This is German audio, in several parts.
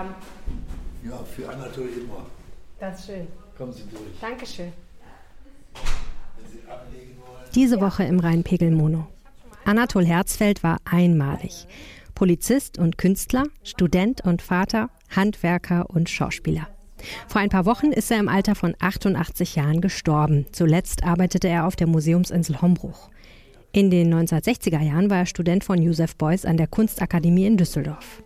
haben. Ja, für Anatol immer. Das ist schön. Kommen Sie durch. Dankeschön. Diese Woche im Rheinpegel-Mono. Anatol Herzfeld war einmalig. Polizist und Künstler, Student und Vater, Handwerker und Schauspieler. Vor ein paar Wochen ist er im Alter von 88 Jahren gestorben. Zuletzt arbeitete er auf der Museumsinsel Hombruch. In den 1960er Jahren war er Student von Josef Beuys an der Kunstakademie in Düsseldorf.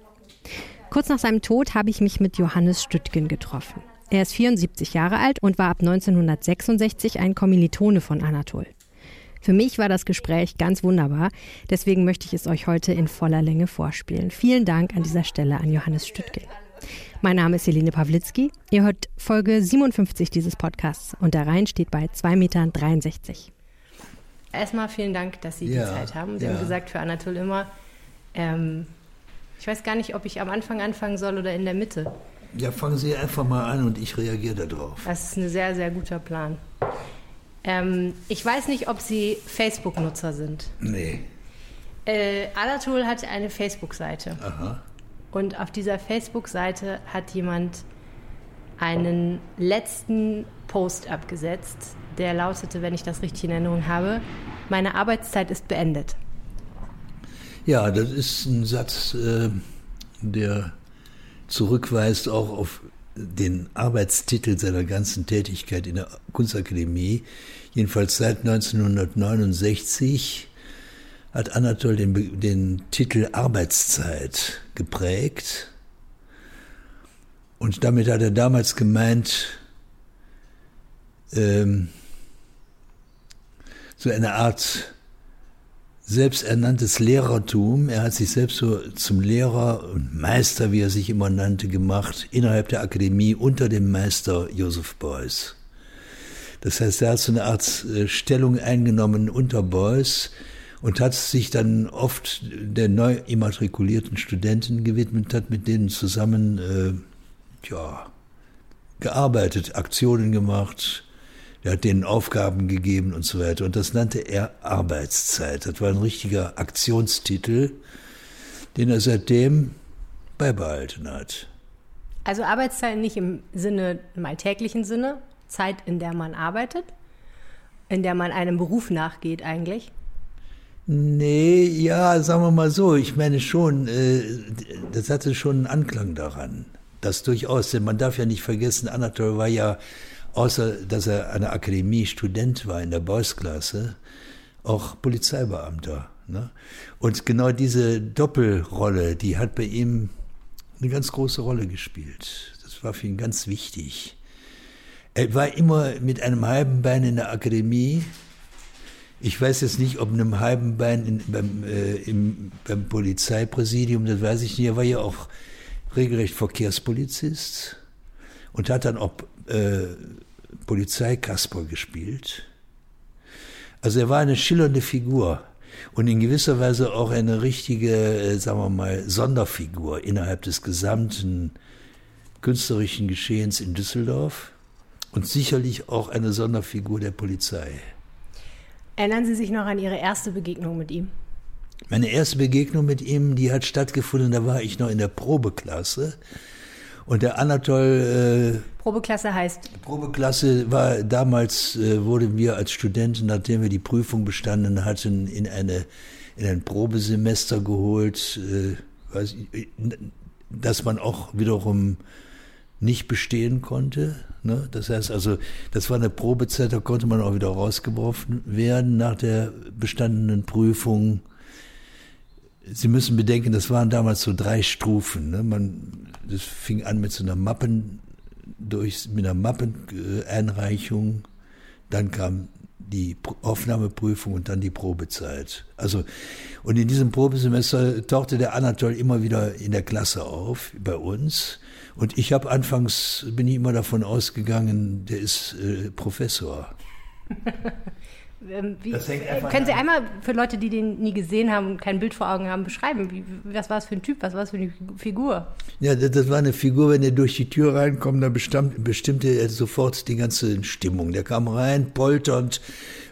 Kurz nach seinem Tod habe ich mich mit Johannes Stüttgen getroffen. Er ist 74 Jahre alt und war ab 1966 ein Kommilitone von Anatol. Für mich war das Gespräch ganz wunderbar, deswegen möchte ich es euch heute in voller Länge vorspielen. Vielen Dank an dieser Stelle an Johannes Stüttgen. Mein Name ist Helene Pawlitzki. Ihr hört Folge 57 dieses Podcasts und der Rhein steht bei 2,63 Metern. Erstmal vielen Dank, dass Sie ja, die Zeit haben. Sie ja. haben gesagt, für Anatol immer. Ähm, ich weiß gar nicht, ob ich am Anfang anfangen soll oder in der Mitte. Ja, fangen Sie einfach mal an und ich reagiere darauf. Das ist ein sehr, sehr guter Plan. Ähm, ich weiß nicht, ob Sie Facebook-Nutzer sind. Nee. Äh, Anatol hat eine Facebook-Seite. Aha. Und auf dieser Facebook-Seite hat jemand einen letzten Post abgesetzt, der lautete, wenn ich das richtig in Erinnerung habe, meine Arbeitszeit ist beendet. Ja, das ist ein Satz, äh, der zurückweist auch auf den Arbeitstitel seiner ganzen Tätigkeit in der Kunstakademie. Jedenfalls seit 1969 hat Anatol den, den Titel Arbeitszeit geprägt. Und damit hat er damals gemeint, ähm, so eine Art selbsternanntes Lehrertum. Er hat sich selbst so zum Lehrer und Meister, wie er sich immer nannte, gemacht, innerhalb der Akademie unter dem Meister Joseph Beuys. Das heißt, er hat so eine Art äh, Stellung eingenommen unter Beuys, und hat sich dann oft der neu immatrikulierten Studenten gewidmet, hat mit denen zusammen äh, ja, gearbeitet, Aktionen gemacht, er hat denen Aufgaben gegeben und so weiter. Und das nannte er Arbeitszeit. Das war ein richtiger Aktionstitel, den er seitdem beibehalten hat. Also Arbeitszeit nicht im Sinne, im alltäglichen Sinne, Zeit, in der man arbeitet, in der man einem Beruf nachgeht eigentlich? Nee, ja, sagen wir mal so, ich meine schon, äh, das hatte schon einen Anklang daran. Das durchaus, denn man darf ja nicht vergessen, Anatol war ja, außer dass er an der Akademie Student war in der Boys-Klasse, auch Polizeibeamter. Ne? Und genau diese Doppelrolle, die hat bei ihm eine ganz große Rolle gespielt. Das war für ihn ganz wichtig. Er war immer mit einem halben Bein in der Akademie, ich weiß jetzt nicht, ob einem halben Bein in, beim, äh, im, beim Polizeipräsidium, das weiß ich nicht, er war ja auch regelrecht Verkehrspolizist und hat dann auch äh, Polizeikasper gespielt. Also er war eine schillernde Figur und in gewisser Weise auch eine richtige, äh, sagen wir mal, Sonderfigur innerhalb des gesamten künstlerischen Geschehens in Düsseldorf und sicherlich auch eine Sonderfigur der Polizei. Erinnern Sie sich noch an Ihre erste Begegnung mit ihm? Meine erste Begegnung mit ihm, die hat stattgefunden, da war ich noch in der Probeklasse. Und der Anatol. Äh, Probeklasse heißt? Probeklasse war damals, äh, wurden wir als Studenten, nachdem wir die Prüfung bestanden hatten, in, eine, in ein Probesemester geholt, äh, weiß ich, dass man auch wiederum nicht bestehen konnte. Ne? Das heißt also, das war eine Probezeit, da konnte man auch wieder rausgeworfen werden nach der bestandenen Prüfung. Sie müssen bedenken, das waren damals so drei Stufen. Ne? Man, das fing an mit so einer Mappen, durch, mit einer Mappeneinreichung. Dann kam die Aufnahmeprüfung und dann die Probezeit. Also, und in diesem Probesemester tauchte der Anatol immer wieder in der Klasse auf, bei uns. Und ich habe anfangs, bin ich immer davon ausgegangen, der ist äh, Professor. Ähm, wie, können Sie einmal für Leute, die den nie gesehen haben und kein Bild vor Augen haben, beschreiben? Wie, was war es für ein Typ? Was war es für eine Figur? Ja, das, das, war eine Figur, wenn er durch die Tür reinkommt, da bestimmte er sofort die ganze Stimmung. Der kam rein, polternd,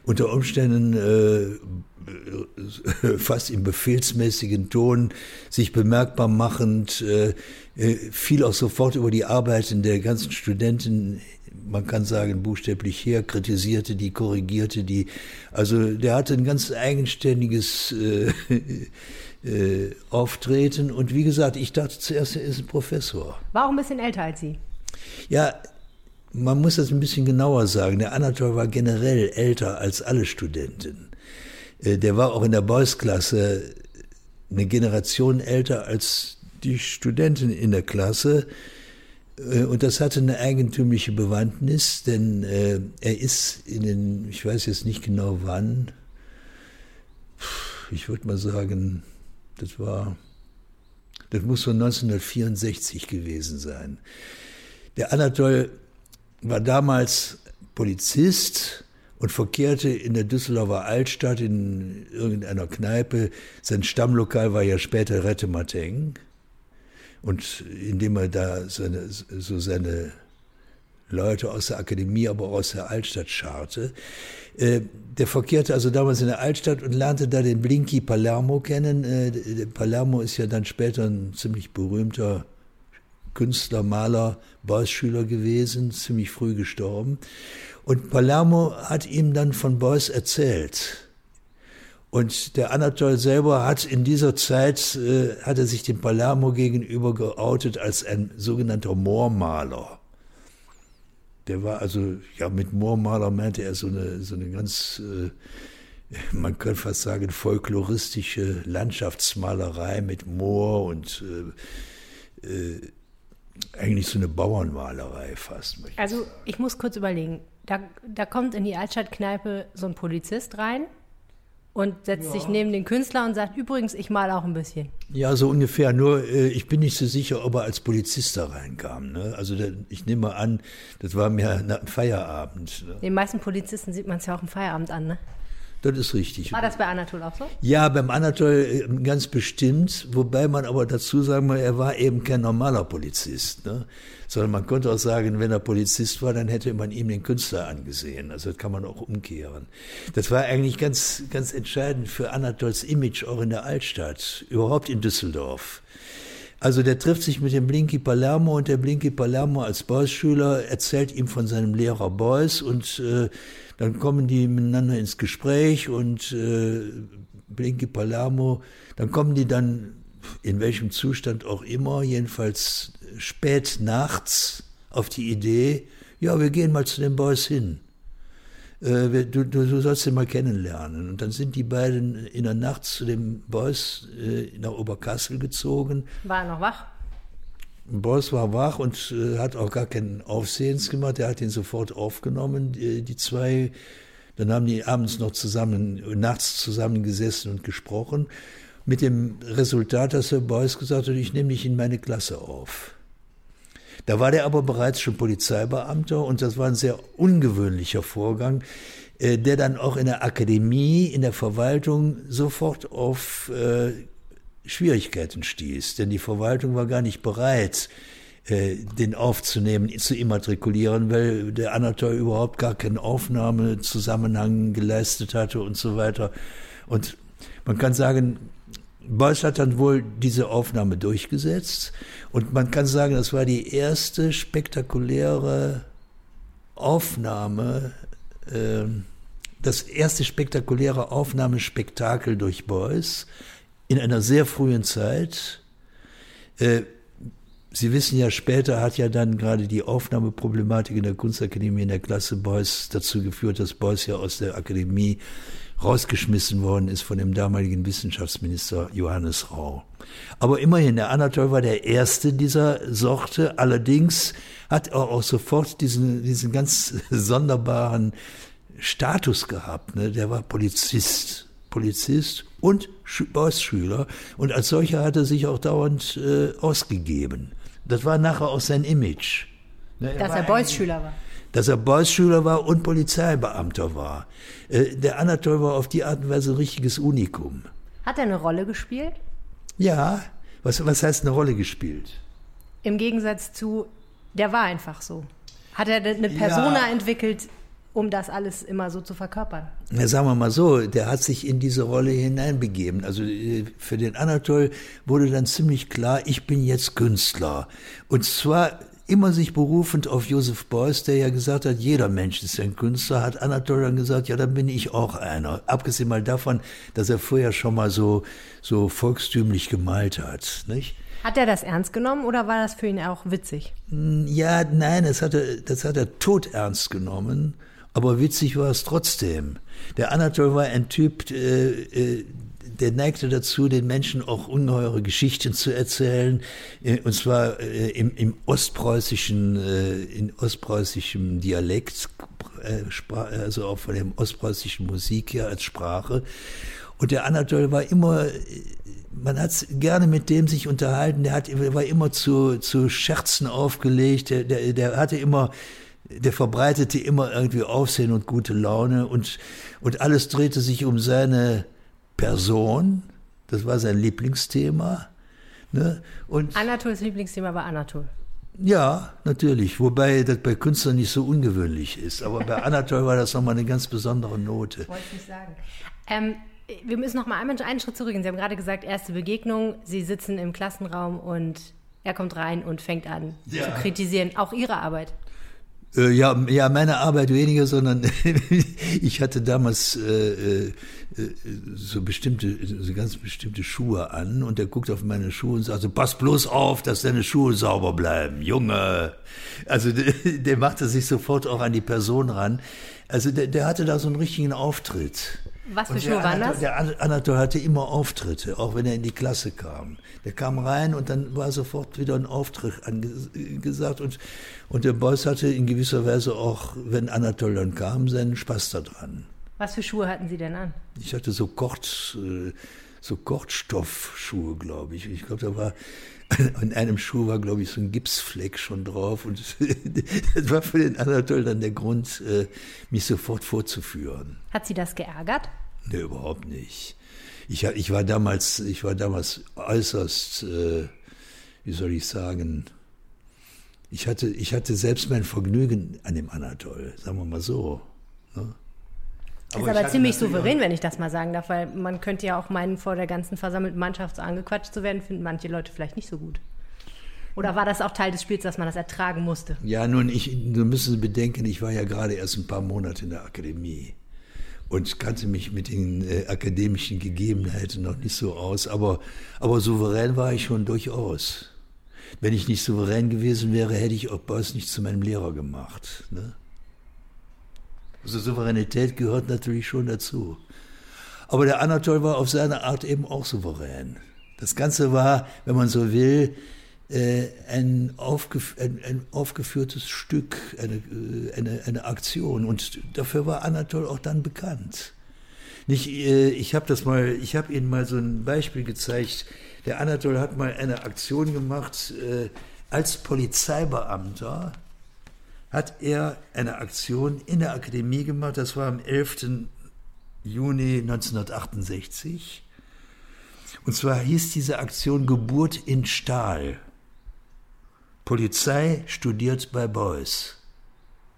unter Umständen äh, fast im befehlsmäßigen Ton, sich bemerkbar machend, äh, äh, fiel auch sofort über die Arbeiten der ganzen Studenten, man kann sagen buchstäblich her, kritisierte die, korrigierte die. Also der hatte ein ganz eigenständiges äh, äh, Auftreten und wie gesagt, ich dachte zuerst, er ist ein Professor. War auch ein bisschen älter als Sie. Ja, man muss das ein bisschen genauer sagen. Der Anatol war generell älter als alle Studenten. Äh, der war auch in der Boys-Klasse eine Generation älter als die Studenten in der Klasse. Äh, und das hatte eine eigentümliche Bewandtnis, denn äh, er ist in den, ich weiß jetzt nicht genau wann, ich würde mal sagen, das war, das muss so 1964 gewesen sein. Der Anatol war damals Polizist und verkehrte in der Düsseldorfer Altstadt in irgendeiner Kneipe. Sein Stammlokal war ja später Rettemateng. Und indem er da seine, so seine Leute aus der Akademie, aber auch aus der Altstadt scharte. Äh, der verkehrte also damals in der Altstadt und lernte da den Blinky Palermo kennen. Äh, Palermo ist ja dann später ein ziemlich berühmter Künstler, Maler, Beuys-Schüler gewesen, ziemlich früh gestorben. Und Palermo hat ihm dann von Beuys erzählt. Und der Anatol selber hat in dieser Zeit, äh, hat er sich dem Palermo gegenüber geoutet als ein sogenannter Moormaler. Der war also, ja, mit Moormaler meinte er so eine, so eine ganz, äh, man könnte fast sagen, folkloristische Landschaftsmalerei mit Moor und äh, äh, eigentlich so eine Bauernmalerei fast. Also ich muss kurz überlegen. Da, da kommt in die Altstadtkneipe so ein Polizist rein und setzt ja. sich neben den Künstler und sagt, übrigens, ich male auch ein bisschen. Ja, so ungefähr. Nur äh, ich bin nicht so sicher, ob er als Polizist da reinkam. Ne? Also der, ich nehme an, das war mehr ein Feierabend. Ne? Den meisten Polizisten sieht man es ja auch im Feierabend an, ne? Das ist richtig. War das bei Anatol auch so? Ja, beim Anatol äh, ganz bestimmt, wobei man aber dazu sagen muss, er war eben kein normaler Polizist. Ne? Sondern man konnte auch sagen, wenn er Polizist war, dann hätte man ihm den Künstler angesehen. Also das kann man auch umkehren. Das war eigentlich ganz, ganz entscheidend für Anatols Image auch in der Altstadt, überhaupt in Düsseldorf. Also der trifft sich mit dem Blinky Palermo und der Blinky Palermo als Beuys-Schüler erzählt ihm von seinem Lehrer Beuys und äh, dann kommen die miteinander ins Gespräch und äh, Blinky Palermo, dann kommen die dann in welchem Zustand auch immer, jedenfalls spät nachts auf die Idee, ja, wir gehen mal zu den Boys hin. Äh, du, du, du, sollst ihn mal kennenlernen. Und dann sind die beiden in der Nacht zu den Boys äh, nach Oberkassel gezogen. War er noch wach? Beuys war wach und äh, hat auch gar keinen Aufsehens gemacht. Er hat ihn sofort aufgenommen, die, die, zwei. Dann haben die abends noch zusammen, nachts zusammengesessen und gesprochen. Mit dem Resultat, dass Herr Beuys gesagt hat, ich nehme dich in meine Klasse auf. Da war der aber bereits schon Polizeibeamter und das war ein sehr ungewöhnlicher Vorgang, äh, der dann auch in der Akademie, in der Verwaltung sofort auf äh, Schwierigkeiten stieß, denn die Verwaltung war gar nicht bereit, äh, den aufzunehmen, zu immatrikulieren, weil der Anatol überhaupt gar keinen Aufnahmezusammenhang geleistet hatte und so weiter. Und man kann sagen, Beuys hat dann wohl diese Aufnahme durchgesetzt und man kann sagen, das war die erste spektakuläre Aufnahme, äh, das erste spektakuläre Aufnahmespektakel durch Beuys in einer sehr frühen Zeit. Äh, Sie wissen ja, später hat ja dann gerade die Aufnahmeproblematik in der Kunstakademie in der Klasse Beuys dazu geführt, dass Beuys ja aus der Akademie rausgeschmissen worden ist von dem damaligen Wissenschaftsminister Johannes Rau. Aber immerhin, der Anatol war der erste dieser Sorte. Allerdings hat er auch sofort diesen, diesen ganz sonderbaren Status gehabt. Ne? Der war Polizist. Polizist und Boss-Schüler. Und als solcher hat er sich auch dauernd äh, ausgegeben. Das war nachher auch sein Image. Ne, er Dass er Boys-Schüler war. Dass er Boys-Schüler war und Polizeibeamter war. Äh, der Anatol war auf die Art und Weise ein richtiges Unikum. Hat er eine Rolle gespielt? Ja. Was, was heißt eine Rolle gespielt? Im Gegensatz zu, der war einfach so. Hat er eine Persona ja. entwickelt, um das alles immer so zu verkörpern? Na, sagen wir mal so, der hat sich in diese Rolle hineinbegeben. Also äh, für den Anatol wurde dann ziemlich klar, ich bin jetzt Künstler. Und zwar immer sich berufend auf Joseph Beuys, der ja gesagt hat, jeder Mensch ist ein Künstler, hat Anatol dann gesagt, ja, dann bin ich auch einer. Abgesehen mal davon, dass er vorher schon mal so, so volkstümlich gemalt hat, nicht? Hat er das ernst genommen oder war das für ihn auch witzig? Hm, ja, nein, das hat er, das hat er tot ernst genommen. Aber witzig war es trotzdem. Der Anatol war ein Typ, äh, äh, der neigte dazu, den Menschen auch ungeheure Geschichten zu erzählen, äh, und zwar äh, im, im ostpreußischen, in ostpreußischem Dialekt, also auch von dem ostpreußischen Musik her als Sprache. Und der Anatol war immer, man hat gerne mit dem sich unterhalten, der hat, war immer zu, zu Scherzen aufgelegt, der, der, der hatte immer der verbreitete immer irgendwie Aufsehen und gute Laune und, und alles drehte sich um seine Person. Das war sein Lieblingsthema. Ne? Und Anatols Lieblingsthema war Anatol. Ja, natürlich. Wobei das bei Künstlern nicht so ungewöhnlich ist. Aber bei Anatol war das nochmal eine ganz besondere Note. Wollte ich nicht sagen. Ähm, wir müssen noch mal einmal einen Schritt zurückgehen. Sie haben gerade gesagt, erste Begegnung. Sie sitzen im Klassenraum und er kommt rein und fängt an ja. zu kritisieren, auch Ihre Arbeit. Äh, ja, ja, meine Arbeit weniger, sondern ich hatte damals äh, äh, so bestimmte, so ganz bestimmte Schuhe an und der guckt auf meine Schuhe und sagt, pass bloß auf, dass deine Schuhe sauber bleiben, Junge. Also der, der machte sich sofort auch an die Person ran. Also der, der hatte da so einen richtigen Auftritt. Was für Schuhe waren das? Der Anatol hatte immer Auftritte, auch wenn er in die Klasse kam. Der kam rein und dann war sofort wieder ein Auftritt angesagt und, und der Boss hatte in gewisser Weise auch, wenn Anatol dann kam, seinen Spaß daran. Was für Schuhe hatten Sie denn an? Ich hatte so Kort, äh, so Kortstoffschuhe, glaube ich. Ich glaube, da war an einem Schuh war, glaube ich, so ein Gipsfleck schon drauf. Und das war für den Anatol dann der Grund, äh, mich sofort vorzuführen. Hat Sie das geärgert? Nee, überhaupt nicht. Ich, ich, war, damals, ich war damals äußerst, äh, wie soll ich sagen, ich hatte, ich hatte selbst mein Vergnügen an dem Anatol, sagen wir mal so. Aber ist aber ziemlich souverän, wenn ich das mal sagen darf, weil man könnte ja auch meinen, vor der ganzen versammelten Mannschaft so angequatscht zu werden, finden manche Leute vielleicht nicht so gut. Oder war das auch Teil des Spiels, dass man das ertragen musste? Ja, nun, ich, nun müssen Sie bedenken, ich war ja gerade erst ein paar Monate in der Akademie und kannte mich mit den äh, akademischen Gegebenheiten noch nicht so aus, aber, aber souverän war ich schon durchaus. Wenn ich nicht souverän gewesen wäre, hätte ich auch Boss nicht zu meinem Lehrer gemacht. Ne? Also Souveränität gehört natürlich schon dazu. Aber der Anatol war auf seine Art eben auch souverän. Das Ganze war, wenn man so will, äh, ein, aufgef ein, ein aufgeführtes Stück, eine, äh, eine, eine Aktion. Und dafür war Anatol auch dann bekannt. Nicht, äh, ich habe das mal, ich habe Ihnen mal so ein Beispiel gezeigt. Der Anatol hat mal eine Aktion gemacht als Polizeibeamter hat er eine Aktion in der Akademie gemacht. Das war am 11. Juni 1968. Und zwar hieß diese Aktion Geburt in Stahl. Polizei studiert bei Beuys.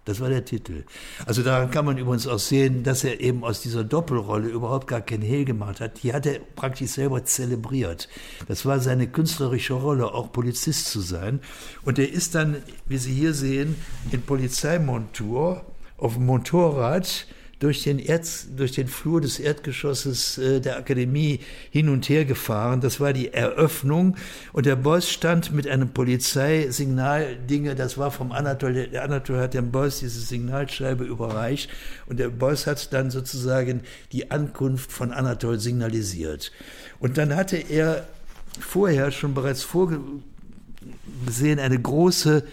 Das war der Titel. Also daran kann man übrigens auch sehen, dass er eben aus dieser Doppelrolle überhaupt gar kein Hehl gemacht hat. Die hat er praktisch selber zelebriert. Das war seine künstlerische Rolle, auch Polizist zu sein. Und er ist dann, wie Sie hier sehen, in Polizeimontur auf dem Motorrad durch den, Erz, durch den Flur des Erdgeschosses äh, der Akademie hin und her gefahren. Das war die Eröffnung. Und der Boss stand mit einem Polizeisignaldinge, das war vom Anatol, der Anatol hat dem Boss diese Signalscheibe überreicht. Und der Boss hat dann sozusagen die Ankunft von Anatol signalisiert. Und dann hatte er vorher schon bereits vorgesehen eine große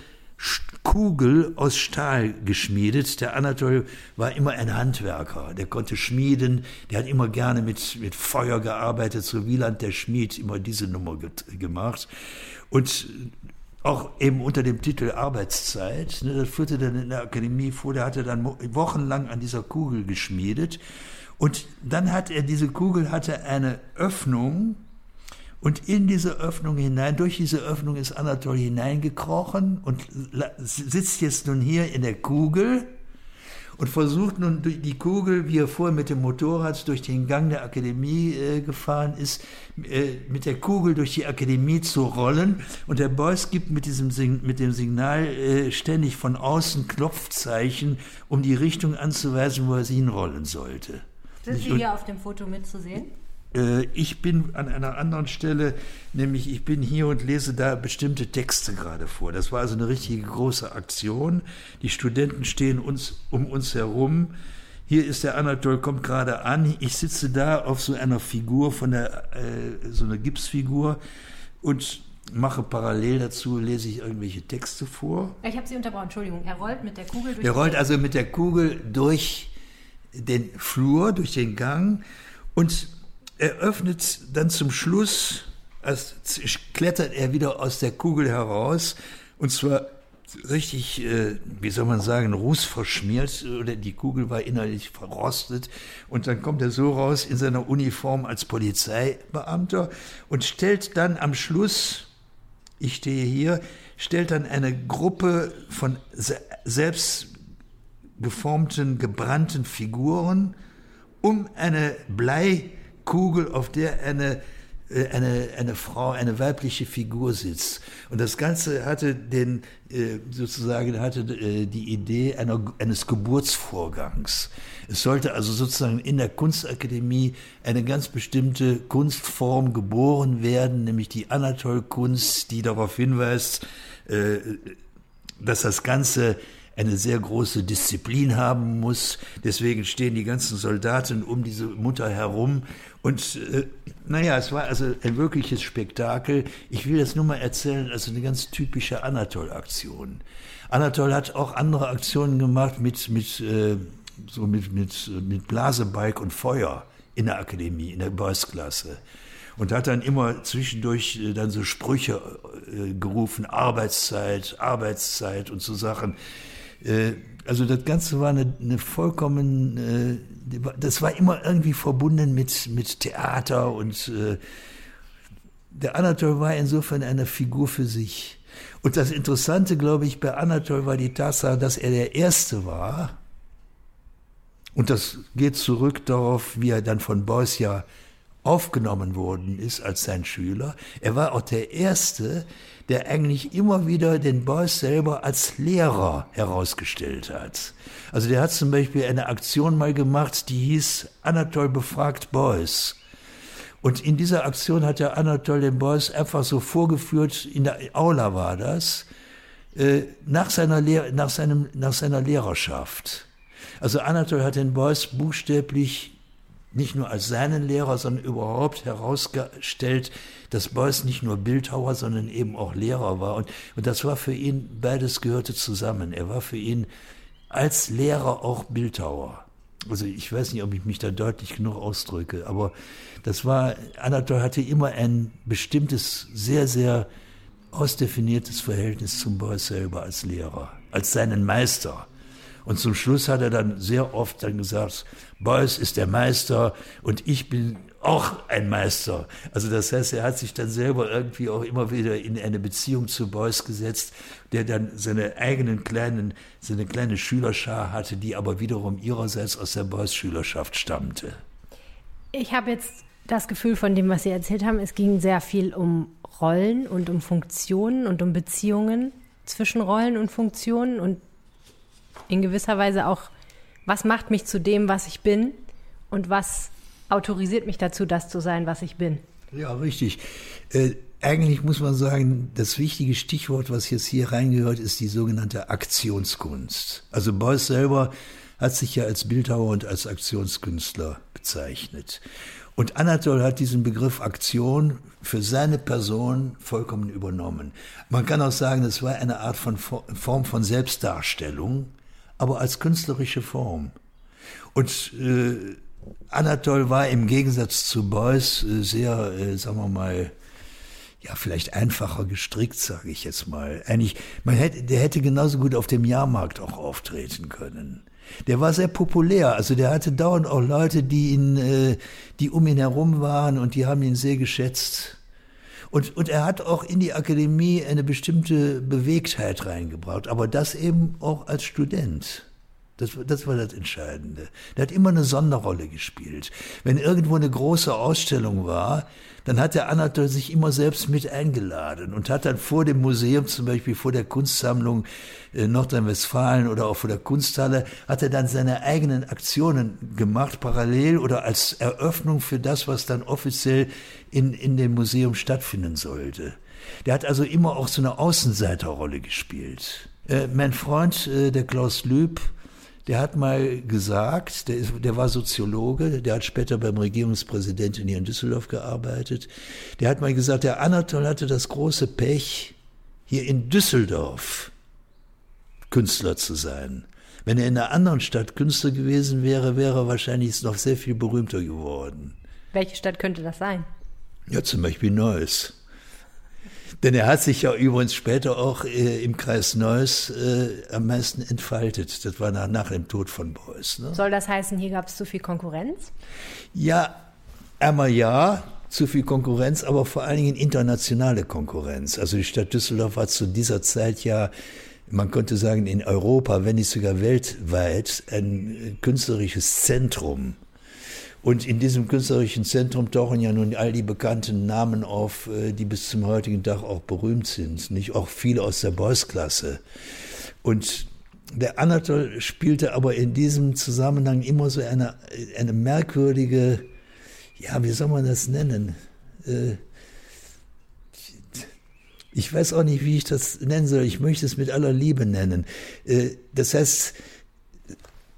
Kugel aus Stahl geschmiedet. Der Anatol war immer ein Handwerker, der konnte schmieden, der hat immer gerne mit, mit Feuer gearbeitet, so Wieland der Schmied immer diese Nummer gemacht. Und auch eben unter dem Titel Arbeitszeit, ne, das führte dann in der Akademie vor, der hatte dann wochenlang an dieser Kugel geschmiedet. Und dann hat er, diese Kugel hatte eine Öffnung, und in diese Öffnung hinein, durch diese Öffnung ist Anatol hineingekrochen und sitzt jetzt nun hier in der Kugel. und versucht nun durch die Kugel, wie er vorher mit dem Motorrad durch den Gang der Akademie äh, gefahren ist, äh, mit der Kugel durch die Akademie zu rollen. Und der Beuys gibt mit, diesem mit dem Signal äh, ständig von außen Knopfzeichen, um die Richtung anzuweisen, wo er sie hinrollen sollte. Sind Sie hier auf dem Foto mitzusehen? Äh, ich bin an einer anderen Stelle, nämlich ich bin hier und lese da bestimmte Texte gerade vor. Das war also eine richtige große Aktion. Die Studenten stehen uns um uns herum. Hier ist der Anatol, kommt gerade an. Ich sitze da auf so einer Figur von der, äh, so einer Gipsfigur und mache parallel dazu, lese ich irgendwelche Texte vor. Ich habe Sie unterbrochen, Entschuldigung. Er rollt mit der Kugel durch. Er rollt also mit der Kugel durch den Flur, durch den Gang und er öffnet dann zum Schluss, als klettert er wieder aus der Kugel heraus und zwar richtig, äh, wie soll man sagen, rußverschmiert oder die Kugel war innerlich verrostet. Und dann kommt er so raus in seiner Uniform als Polizeibeamter und stellt dann am Schluss, ich stehe hier, stellt dann eine Gruppe von selbst geformten, gebrannten Figuren um eine Blei Kugel, auf der eine, äh, eine, eine Frau, eine weibliche Figur sitzt. Und das Ganze hatte den, äh, sozusagen, hatte äh, die Idee einer, eines Geburtsvorgangs. Es sollte also sozusagen in der Kunstakademie eine ganz bestimmte Kunstform geboren werden, nämlich die Anatol-Kunst, die darauf hinweist, dass das Ganze eine sehr große Disziplin haben muss. Deswegen stehen die ganzen Soldaten um diese Mutter herum. Und äh, naja, es war also ein wirkliches Spektakel. Ich will das nur mal erzählen, also eine ganz typische Anatol-Aktion. Anatol hat auch andere Aktionen gemacht mit, mit, äh, so mit, mit, mit Blasebike und Feuer in der Akademie, in der Boys-Klasse und hat dann immer zwischendurch äh, dann so Sprüche äh, gerufen, Arbeitszeit, Arbeitszeit und so Sachen. Äh, also das Ganze war eine, eine vollkommen, äh, das war immer irgendwie verbunden mit, mit Theater und äh, der Anatol war insofern eine Figur für sich. Und das Interessante, glaube ich, bei Anatol war die Tatsache, dass er der Erste war. Und das geht zurück darauf, wie er dann von Beuys ja aufgenommen worden ist als sein Schüler. Er war auch der Erste, der eigentlich immer wieder den Beuys selber als Lehrer herausgestellt hat. Also der hat zum Beispiel eine Aktion mal gemacht, die hieß Anatol befragt Beuys. Und in dieser Aktion hat der Anatol den Beuys einfach so vorgeführt, in der Aula war das, äh, nach, seiner Lehr nach, seinem, nach seiner Lehrerschaft. Also Anatol hat den Beuys buchstäblich nicht nur als seinen Lehrer, sondern überhaupt herausgestellt, dass Beuys nicht nur Bildhauer, sondern eben auch Lehrer war. Und, und das war für ihn, beides gehörte zusammen. Er war für ihn als Lehrer auch Bildhauer. Also ich weiß nicht, ob ich mich da deutlich genug ausdrücke, aber das war, Anatol hatte immer ein bestimmtes, sehr, sehr ausdefiniertes Verhältnis zum Beuys selber als Lehrer, als seinen Meister. Und zum Schluss hat er dann sehr oft dann gesagt, Beuys ist der Meister und ich bin auch ein Meister. Also das heißt, er hat sich dann selber irgendwie auch immer wieder in eine Beziehung zu Beuys gesetzt, der dann seine eigenen kleinen, seine kleine Schülerschar hatte, die aber wiederum ihrerseits aus der Beuys-Schülerschaft stammte. Ich habe jetzt das Gefühl von dem, was Sie erzählt haben, es ging sehr viel um Rollen und um Funktionen und um Beziehungen zwischen Rollen und Funktionen und in gewisser Weise auch, was macht mich zu dem, was ich bin und was autorisiert mich dazu, das zu sein, was ich bin. Ja, richtig. Äh, eigentlich muss man sagen, das wichtige Stichwort, was jetzt hier reingehört, ist die sogenannte Aktionskunst. Also Beuys selber hat sich ja als Bildhauer und als Aktionskünstler bezeichnet. Und Anatol hat diesen Begriff Aktion für seine Person vollkommen übernommen. Man kann auch sagen, es war eine Art von Form von Selbstdarstellung, aber als künstlerische Form. Und äh, Anatol war im Gegensatz zu Beuys äh, sehr, äh, sagen wir mal, ja, vielleicht einfacher gestrickt, sage ich jetzt mal. Eigentlich, man hätte, der hätte genauso gut auf dem Jahrmarkt auch auftreten können. Der war sehr populär, also der hatte dauernd auch Leute, die ihn, äh, die um ihn herum waren und die haben ihn sehr geschätzt. Und, und er hat auch in die Akademie eine bestimmte Bewegtheit reingebracht, aber das eben auch als Student. Das, das war das Entscheidende. Der hat immer eine Sonderrolle gespielt. Wenn irgendwo eine große Ausstellung war, dann hat der Anatol sich immer selbst mit eingeladen und hat dann vor dem Museum, zum Beispiel vor der Kunstsammlung Nordrhein-Westfalen oder auch vor der Kunsthalle, hat er dann seine eigenen Aktionen gemacht, parallel oder als Eröffnung für das, was dann offiziell in, in dem Museum stattfinden sollte. Der hat also immer auch so eine Außenseiterrolle gespielt. Äh, mein Freund, äh, der Klaus Lüb, der hat mal gesagt, der, ist, der war Soziologe, der hat später beim Regierungspräsidenten hier in Düsseldorf gearbeitet. Der hat mal gesagt, der Anatol hatte das große Pech, hier in Düsseldorf Künstler zu sein. Wenn er in einer anderen Stadt Künstler gewesen wäre, wäre er wahrscheinlich noch sehr viel berühmter geworden. Welche Stadt könnte das sein? Ja, zum Beispiel Neuss. Denn er hat sich ja übrigens später auch äh, im Kreis Neuss äh, am meisten entfaltet. Das war nach, nach dem Tod von Beuys. Ne? Soll das heißen, hier gab es zu viel Konkurrenz? Ja, einmal ja, zu viel Konkurrenz, aber vor allen Dingen internationale Konkurrenz. Also die Stadt Düsseldorf war zu dieser Zeit ja man könnte sagen, in Europa, wenn nicht sogar weltweit, ein künstlerisches Zentrum. Und in diesem künstlerischen Zentrum tauchen ja nun all die bekannten Namen auf, äh, die bis zum heutigen Tag auch berühmt sind. Nicht auch viele aus der Boys-Klasse. Und der Anatol spielte aber in diesem Zusammenhang immer so eine, eine merkwürdige, ja, wie soll man das nennen? Äh, ich weiß auch nicht, wie ich das nennen soll. Ich möchte es mit aller Liebe nennen. Äh, das heißt,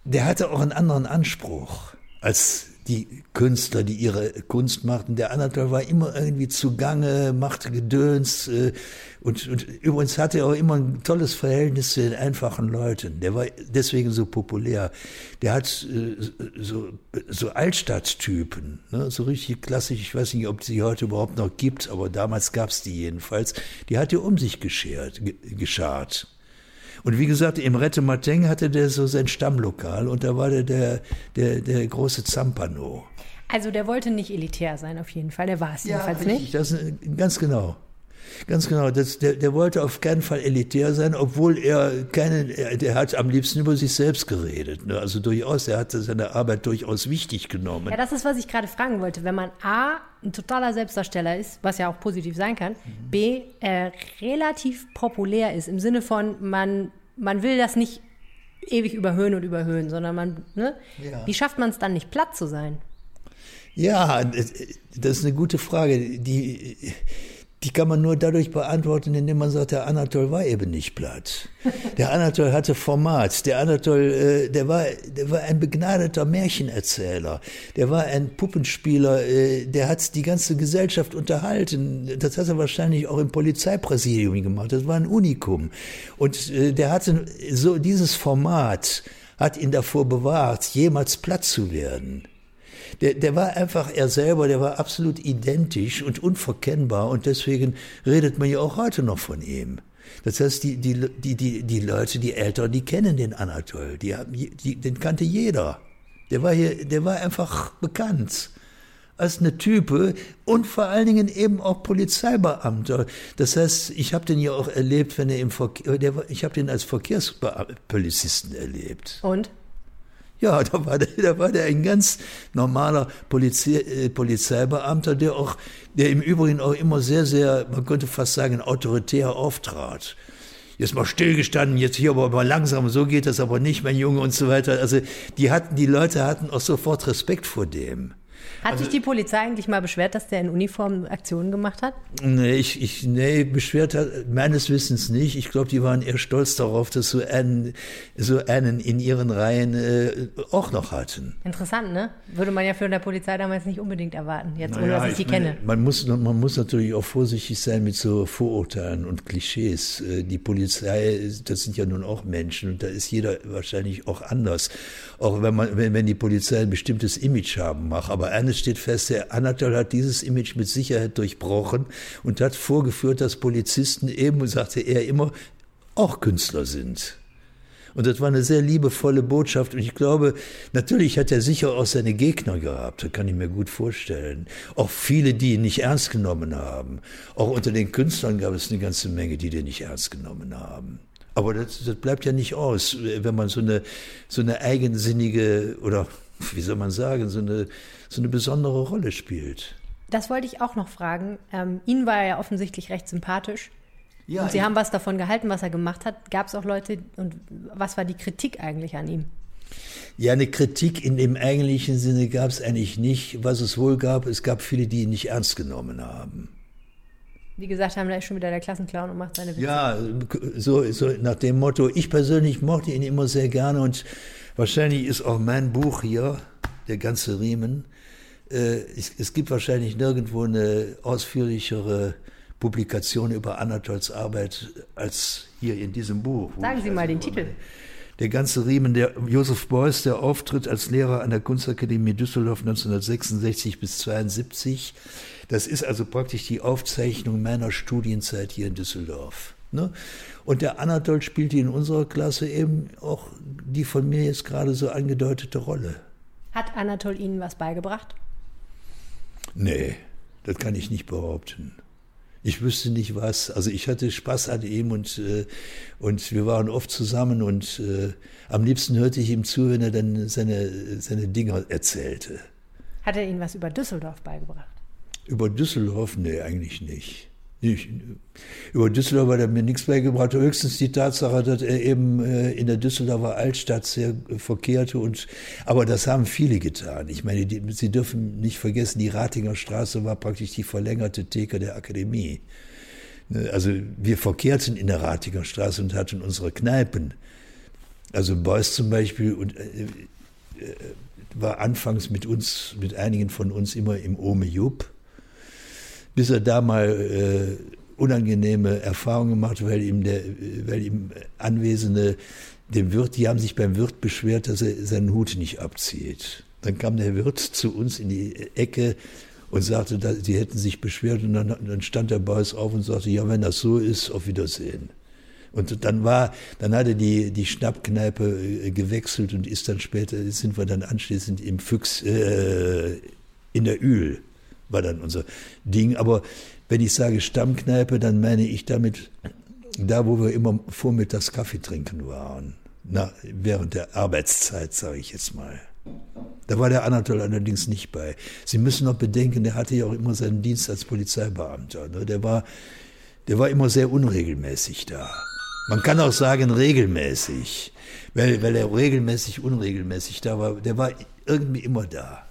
der hatte auch einen anderen Anspruch als die Künstler, die ihre Kunst machten. Der Anatol war immer irgendwie zugange, machte Gedöns äh, und, und übrigens hatte er auch immer ein tolles Verhältnis zu den einfachen Leuten. Der war deswegen so populär. Der hat äh, so, so Altstadttypen, ne? so richtig klassisch. Ich weiß nicht, ob es sie heute überhaupt noch gibt, aber damals gab es die jedenfalls. Die hat er um sich geschert, geschart. Und wie gesagt, im Rette Mateng hatte der so sein Stammlokal und da war der der, der, der große Zampano. Also der wollte nicht elitär sein auf jeden Fall, der war es ja, jedenfalls richtig, nicht. Das, ganz genau. Ganz genau, das, der, der wollte auf keinen Fall elitär sein, obwohl er keinen, der hat am liebsten über sich selbst geredet. Ne? Also durchaus, er hatte seine Arbeit durchaus wichtig genommen. Ja, das ist, was ich gerade fragen wollte. Wenn man A, ein totaler Selbstdarsteller ist, was ja auch positiv sein kann, mhm. B, äh, relativ populär ist, im Sinne von, man, man will das nicht ewig überhöhen und überhöhen, sondern man, ne? Ja. Wie schafft man es dann nicht platt zu sein? Ja, das ist eine gute Frage. Die, die kann man nur dadurch beantworten, indem man sagt, der Anatol war eben nicht platt. Der Anatol hatte Format. Der Anatol, äh, der war, der war ein begnadeter Märchenerzähler. Der war ein Puppenspieler. Äh, der hat die ganze Gesellschaft unterhalten. Das hat er wahrscheinlich auch im Polizeipräsidium gemacht. Das war ein Unikum. Und äh, der hatte so dieses Format hat ihn davor bewahrt, jemals platt zu werden der, der war einfach er selber, der war absolut identisch und unverkennbar und deswegen redet man ja auch heute noch von ihm. Das heißt, die, die, die, die, die Leute, die Älteren, die kennen den Anatol, die haben, die, den kannte jeder. Der war hier, der war einfach bekannt als eine Type und vor allen Dingen eben auch Polizeibeamter. Das heißt, ich habe den ja auch erlebt, wenn er im Verkehr, ich habe den als Verkehrspolizisten erlebt. Und? Ja, da war der, da war der ein ganz normaler Polizei, äh, Polizeibeamter, der auch, der im Übrigen auch immer sehr, sehr, man könnte fast sagen, autoritär auftrat jetzt mal stillgestanden, jetzt hier aber mal langsam, so geht das aber nicht, mein Junge und so weiter. Also die hatten, die Leute hatten auch sofort Respekt vor dem. Hat also, sich die Polizei eigentlich mal beschwert, dass der in Uniform Aktionen gemacht hat? Nee, ich, ich, nee beschwert hat meines Wissens nicht. Ich glaube, die waren eher stolz darauf, dass so einen, so einen in ihren Reihen äh, auch noch hatten. Interessant, ne? Würde man ja für eine Polizei damals nicht unbedingt erwarten, jetzt naja, ohne dass ich, ich die meine, kenne. Man muss, man muss natürlich auch vorsichtig sein mit so Vorurteilen und Klischees. Äh, die Polizei, das sind ja nun auch Menschen und da ist jeder wahrscheinlich auch anders. Auch wenn man, wenn, wenn die Polizei ein bestimmtes Image haben mag. Aber eines steht fest, der Anatol hat dieses Image mit Sicherheit durchbrochen und hat vorgeführt, dass Polizisten eben, sagte er immer, auch Künstler sind. Und das war eine sehr liebevolle Botschaft. Und ich glaube, natürlich hat er sicher auch seine Gegner gehabt. Das kann ich mir gut vorstellen. Auch viele, die ihn nicht ernst genommen haben. Auch unter den Künstlern gab es eine ganze Menge, die den nicht ernst genommen haben. Aber das, das bleibt ja nicht aus, wenn man so eine, so eine eigensinnige oder wie soll man sagen, so eine, so eine besondere Rolle spielt. Das wollte ich auch noch fragen. Ähm, Ihnen war er ja offensichtlich recht sympathisch. Ja, und Sie haben was davon gehalten, was er gemacht hat. Gab es auch Leute, und was war die Kritik eigentlich an ihm? Ja, eine Kritik in dem eigentlichen Sinne gab es eigentlich nicht. Was es wohl gab, es gab viele, die ihn nicht ernst genommen haben. Die gesagt haben, da ist schon wieder der Klassenclown und macht seine Witze. Ja, so, so nach dem Motto, ich persönlich mochte ihn immer sehr gerne und wahrscheinlich ist auch mein Buch hier, der ganze Riemen, äh, es, es, gibt wahrscheinlich nirgendwo eine ausführlichere Publikation über Anatols Arbeit als hier in diesem Buch. Sagen Sie mal den Titel der ganze Riemen der Josef Beuys, der auftritt als Lehrer an der Kunstakademie Düsseldorf 1966 bis 72. Das ist also praktisch die Aufzeichnung meiner Studienzeit hier in Düsseldorf. Ne? Und der Anatol spielte in unserer Klasse eben auch die von mir jetzt gerade so angedeutete Rolle. Hat Anatol Ihnen was beigebracht? Nee, das kann ich nicht behaupten ich wüsste nicht was. Also ich hatte Spaß an ihm und, äh, und wir waren oft zusammen und äh, am liebsten hörte ich ihm zu, wenn er dann seine, seine Dinge erzählte. Hat er Ihnen was über Düsseldorf beigebracht? Über Düsseldorf? Nee, eigentlich nicht. Ich, über Düsseldorf hat er mir nichts beigebracht, höchstens die Tatsache, dass er eben äh, in der Düsseldorfer Altstadt sehr verkehrte. Und, aber das haben viele getan. Ich meine, die, Sie dürfen nicht vergessen, die Ratinger Straße war praktisch die verlängerte Theke der Akademie. Ne, also wir verkehrten in der Ratinger Straße und hatten unsere Kneipen. Also Beuys zum Beispiel und, äh, äh, war anfangs mit uns, mit einigen von uns immer im Ome Jupp bis er da mal äh, unangenehme Erfahrungen gemacht, weil ihm der, weil ihm Anwesende, dem Wirt, die haben sich beim Wirt beschwert, dass er seinen Hut nicht abzieht. Dann kam der Wirt zu uns in die Ecke und sagte, sie hätten sich beschwert und dann, dann stand der Beuys auf und sagte, ja, wenn das so ist, auf Wiedersehen. Und dann war, dann hat er die, die Schnappkneipe äh, gewechselt und ist dann später, sind wir dann anschließend im Füchs, äh, in der Ühl war dann unser Ding. Aber wenn ich sage Stammkneipe, dann meine ich damit da, wo wir immer vormittags Kaffee trinken waren. Na, während der Arbeitszeit, sage ich jetzt mal. Da war der Anatol allerdings nicht bei. Sie müssen noch bedenken, der hatte ja auch immer seinen Dienst als Polizeibeamter. Ne? Der, war, der war immer sehr unregelmäßig da. Man kann auch sagen regelmäßig, weil, weil er regelmäßig, unregelmäßig da war. Der war irgendwie immer da.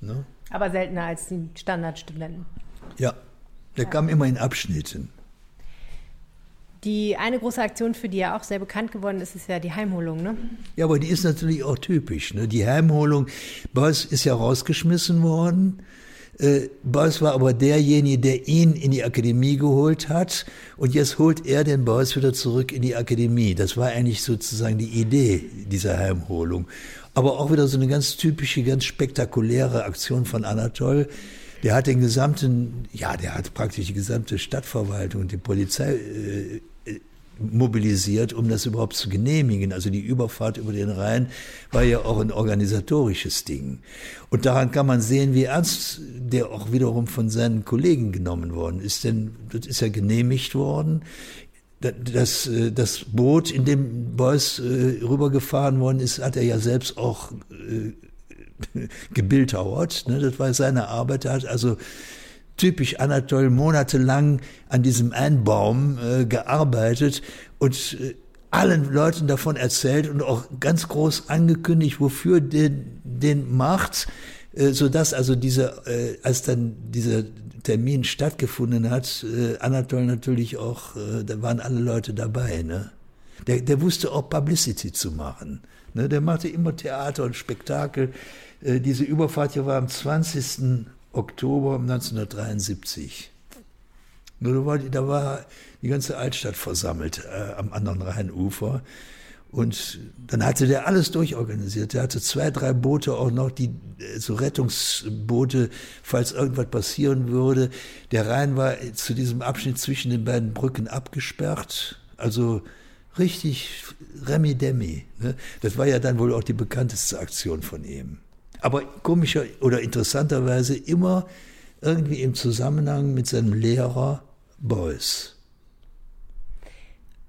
Ne? Aber seltener als die Standardstudenten. Ja, der ja. kam immer in Abschnitten. Die eine große Aktion, für die er auch sehr bekannt geworden ist, ist ja die Heimholung, ne? Ja, aber die ist natürlich auch typisch. Ne? Die Heimholung, Beuys ist ja rausgeschmissen worden. Äh, Beuys war aber derjenige, der ihn in die Akademie geholt hat. Und jetzt holt er den Beuys wieder zurück in die Akademie. Das war eigentlich sozusagen die Idee dieser Heimholung. Aber auch wieder so eine ganz typische, ganz spektakuläre Aktion von Anatol. Der hat den gesamten, ja, der hat praktisch die gesamte Stadtverwaltung und die Polizei äh, mobilisiert, um das überhaupt zu genehmigen. Also die Überfahrt über den Rhein war ja auch ein organisatorisches Ding. Und daran kann man sehen, wie ernst der auch wiederum von seinen Kollegen genommen worden ist. Denn das ist ja genehmigt worden das, äh, das Boot, in dem Beuys äh, rübergefahren worden ist, hat er ja selbst auch äh, gebildhauert. Ne? Das war seine Arbeit. Er hat also typisch Anatol monatelang an diesem Einbaum gearbeitet und allen Leuten davon erzählt und auch ganz groß angekündigt, wofür den, den macht, so dass also diese, als dann dieser Termin stattgefunden hat, äh, Anatol natürlich auch, äh, da waren alle Leute dabei. Ne? Der, der wusste auch Publicity zu machen. Ne? Der machte immer Theater und Spektakel. Äh, diese Überfahrt hier war am 20. Oktober 1973. Nur da war, da war die ganze Altstadt versammelt äh, am anderen Rheinufer. Und dann hatte der alles durchorganisiert. Der hatte zwei, drei Boote auch noch, die äh, so Rettungsboote, falls irgendwas passieren würde. Der Rhein war zu diesem Abschnitt zwischen den beiden Brücken abgesperrt. Also richtig Remi Demi. Ne? Das war ja dann wohl auch die bekannteste Aktion von ihm. Aber komischer oder interessanterweise immer irgendwie im Zusammenhang mit seinem Lehrer Beuys.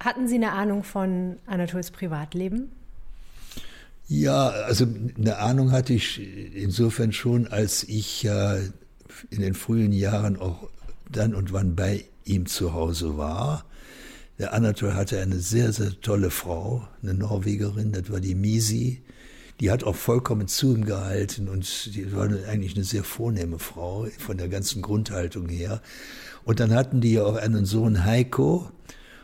Hatten Sie eine Ahnung von Anatols Privatleben? Ja, also eine Ahnung hatte ich insofern schon, als ich ja in den frühen Jahren auch dann und wann bei ihm zu Hause war. Der Anatol hatte eine sehr, sehr tolle Frau, eine Norwegerin, das war die Misi. Die hat auch vollkommen zu ihm gehalten und die war eigentlich eine sehr vornehme Frau von der ganzen Grundhaltung her. Und dann hatten die ja auch einen Sohn Heiko,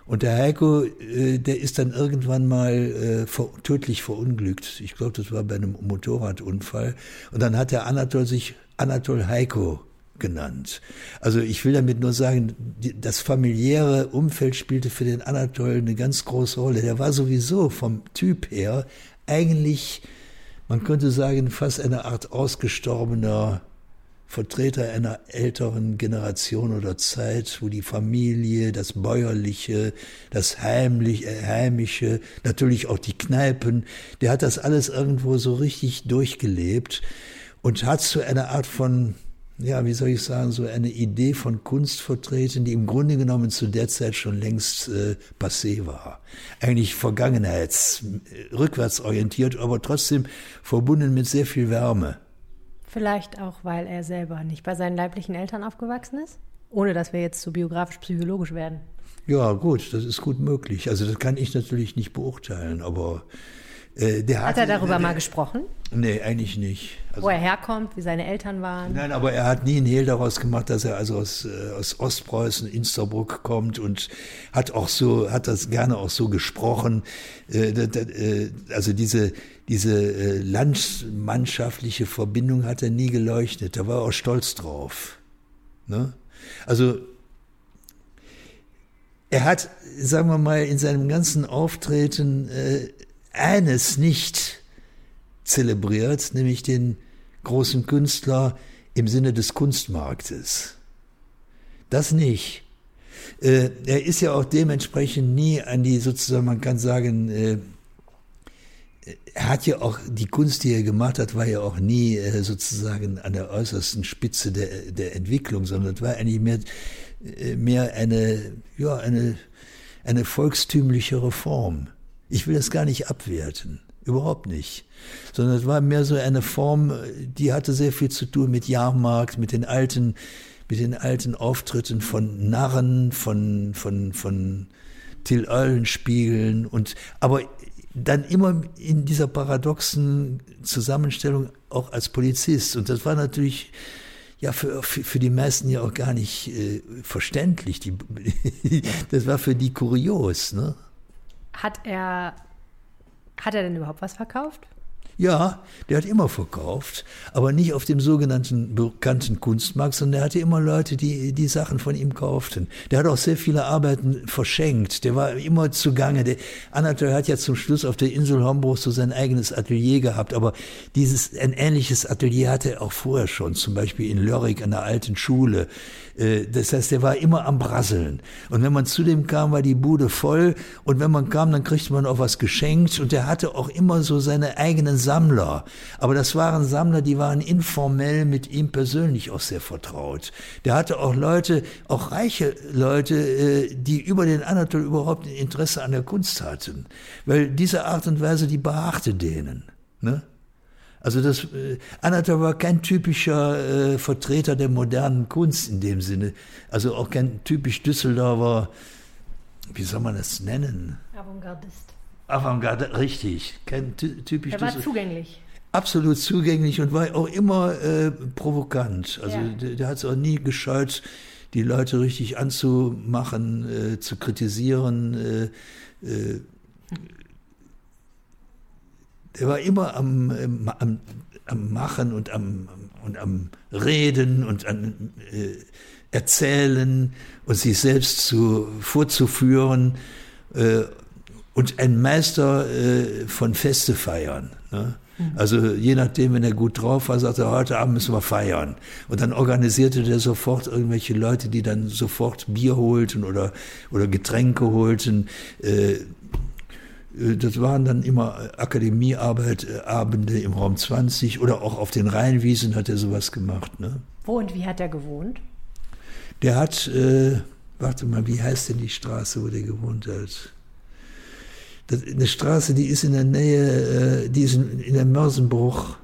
und der Heiko, äh, der ist dann irgendwann mal äh, ver tödlich verunglückt. Ich glaube, das war bei einem Motorradunfall. Und dann hat der Anatol sich Anatol Heiko genannt. Also ich will damit nur sagen, die, das familiäre Umfeld spielte für den Anatol eine ganz große Rolle. Der war sowieso vom Typ her eigentlich, man könnte sagen, fast eine Art ausgestorbener Vertreter einer älteren Generation oder Zeit, wo die Familie, das Bäuerliche, das Heimliche, äh, Heimische, natürlich auch die Kneipen, der hat das alles irgendwo so richtig durchgelebt und hat so eine Art von, ja, wie soll ich sagen, so eine Idee von Kunst vertreten, die im Grunde genommen zu der Zeit schon längst äh, passé war. Eigentlich vergangenheits, äh, rückwärts orientiert, aber trotzdem verbunden mit sehr viel Wärme. Vielleicht auch, weil er selber nicht bei seinen leiblichen Eltern aufgewachsen ist? Ohne dass wir jetzt so biografisch-psychologisch werden. Ja, gut, das ist gut möglich. Also das kann ich natürlich nicht beurteilen, aber der hat. Hat er darüber äh, mal gesprochen? Nee, eigentlich nicht. Also, Wo er herkommt, wie seine Eltern waren? Nein, aber er hat nie einen Hehl daraus gemacht, dass er also aus, äh, aus Ostpreußen, Insterburg kommt und hat auch so, hat das gerne auch so gesprochen. Äh, äh, also diese, diese äh, landsmannschaftliche Verbindung hat er nie geleuchtet. Da war er auch stolz drauf. Ne? Also er hat, sagen wir mal, in seinem ganzen Auftreten äh, eines nicht zelebriert, nämlich den großen Künstler im Sinne des Kunstmarktes. Das nicht. Äh, er ist ja auch dementsprechend nie an die sozusagen, man kann sagen, äh, er hat ja auch, die Kunst, die er gemacht hat, war ja auch nie äh, sozusagen an der äußersten Spitze der, der Entwicklung, sondern es war eigentlich mehr, mehr eine, ja, eine, eine volkstümlichere Form. Ich will das gar nicht abwerten, überhaupt nicht, sondern es war mehr so eine Form, die hatte sehr viel zu tun mit Jahrmarkt, mit den alten, mit den alten Auftritten von Narren, von, von, von Till Eulenspiegeln und, aber dann immer in dieser paradoxen Zusammenstellung auch als Polizist. Und das war natürlich ja für, für, für die meisten ja auch gar nicht äh, verständlich. Die, das war für die kurios. Ne? Hat er, hat er denn überhaupt was verkauft? Ja, der hat immer verkauft, aber nicht auf dem sogenannten bekannten Kunstmarkt, sondern er hatte immer Leute, die die Sachen von ihm kauften. Der hat auch sehr viele Arbeiten verschenkt. Der war immer zugange. Der hat ja zum Schluss auf der Insel Homburg so sein eigenes Atelier gehabt, aber dieses ein ähnliches Atelier hatte er auch vorher schon, zum Beispiel in Lörrick an der alten Schule. Äh, das heißt, der war immer am Brasseln. Und wenn man zu dem kam, war die Bude voll. Und wenn man kam, dann kriegte man auch was geschenkt. Und der hatte auch immer so seine eigenen Sammler. Aber das waren Sammler, die waren informell mit ihm persönlich auch sehr vertraut. Der hatte auch Leute, auch reiche Leute, äh, die über den Anatol überhaupt ein Interesse an der Kunst hatten. Weil diese Art und Weise, die beachte denen. Ne? Also das äh, Anatol war kein typischer äh, Vertreter der modernen Kunst in dem Sinne. Also auch kein typisch Düsseldorfer, wie soll man das nennen? Avantgardist. Avantgarde, richtig. Kein typisch Er war zugänglich. Absolut zugänglich und war auch immer äh, provokant. Also ja. der, der hat es auch nie gescheut, die Leute richtig anzumachen, äh, zu kritisieren. Äh, äh der war immer am, am, am Machen und am, und am Reden und an äh, Erzählen und sich selbst zu, vorzuführen äh, und ein Meister äh, von Feste feiern. Ne? Mhm. Also je nachdem, wenn er gut drauf war, sagte er, heute Abend müssen wir feiern. Und dann organisierte der sofort irgendwelche Leute, die dann sofort Bier holten oder, oder Getränke holten. Äh, das waren dann immer Akademiearbeit, äh, Abende im Raum 20 oder auch auf den Rheinwiesen hat er sowas gemacht. Ne? Wo und wie hat er gewohnt? Der hat, äh, warte mal, wie heißt denn die Straße, wo der gewohnt hat? Das, eine Straße, die ist in der Nähe, äh, die ist in, in der Mörsenbruch,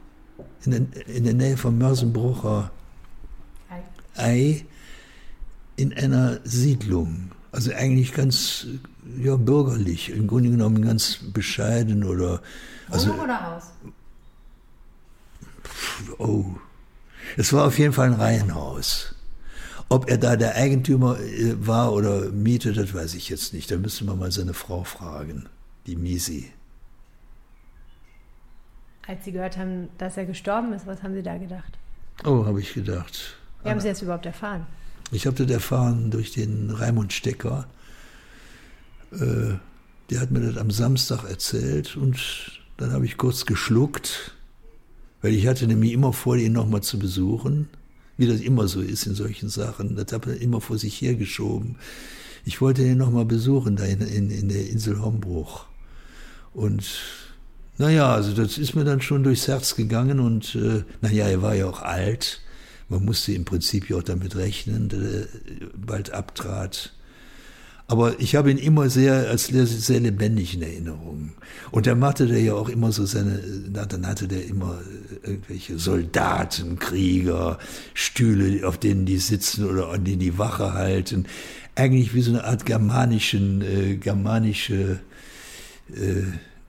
in der, in der Nähe vom Mörsenbrucher Ei in einer Siedlung. Also eigentlich ganz ja, bürgerlich, im Grunde genommen ganz bescheiden oder. Also, Wohnung oder Haus? Oh. Es war auf jeden Fall ein Reihenhaus. Ob er da der Eigentümer äh, war oder Miete, das weiß ich jetzt nicht. Da müsste man mal seine Frau fragen, die Misi. Als Sie gehört haben, dass er gestorben ist, was haben Sie da gedacht? Oh, habe ich gedacht. Wie haben Sie das überhaupt erfahren? Ich habe das erfahren durch den Raimund Stecker. Äh, der hat mir das am Samstag erzählt und dann habe ich kurz geschluckt, weil ich hatte nämlich immer vor, ihn nochmal zu besuchen, wie das immer so ist in solchen Sachen. Das habe ich immer vor sich hergeschoben. Ich wollte ihn nochmal besuchen da in, in, in der Insel Hombruch. Und naja, also das ist mir dann schon durchs Herz gegangen und äh, naja, er war ja auch alt. Man musste im Prinzip ja auch damit rechnen, dass er bald abtrat. Aber ich habe ihn immer sehr als sehr lebendig in Erinnerung. Und er machte der ja auch immer so seine, dann hatte der immer irgendwelche Soldaten, Krieger, Stühle, auf denen die sitzen oder an denen die Wache halten. Eigentlich wie so eine Art germanischen, äh, germanische äh,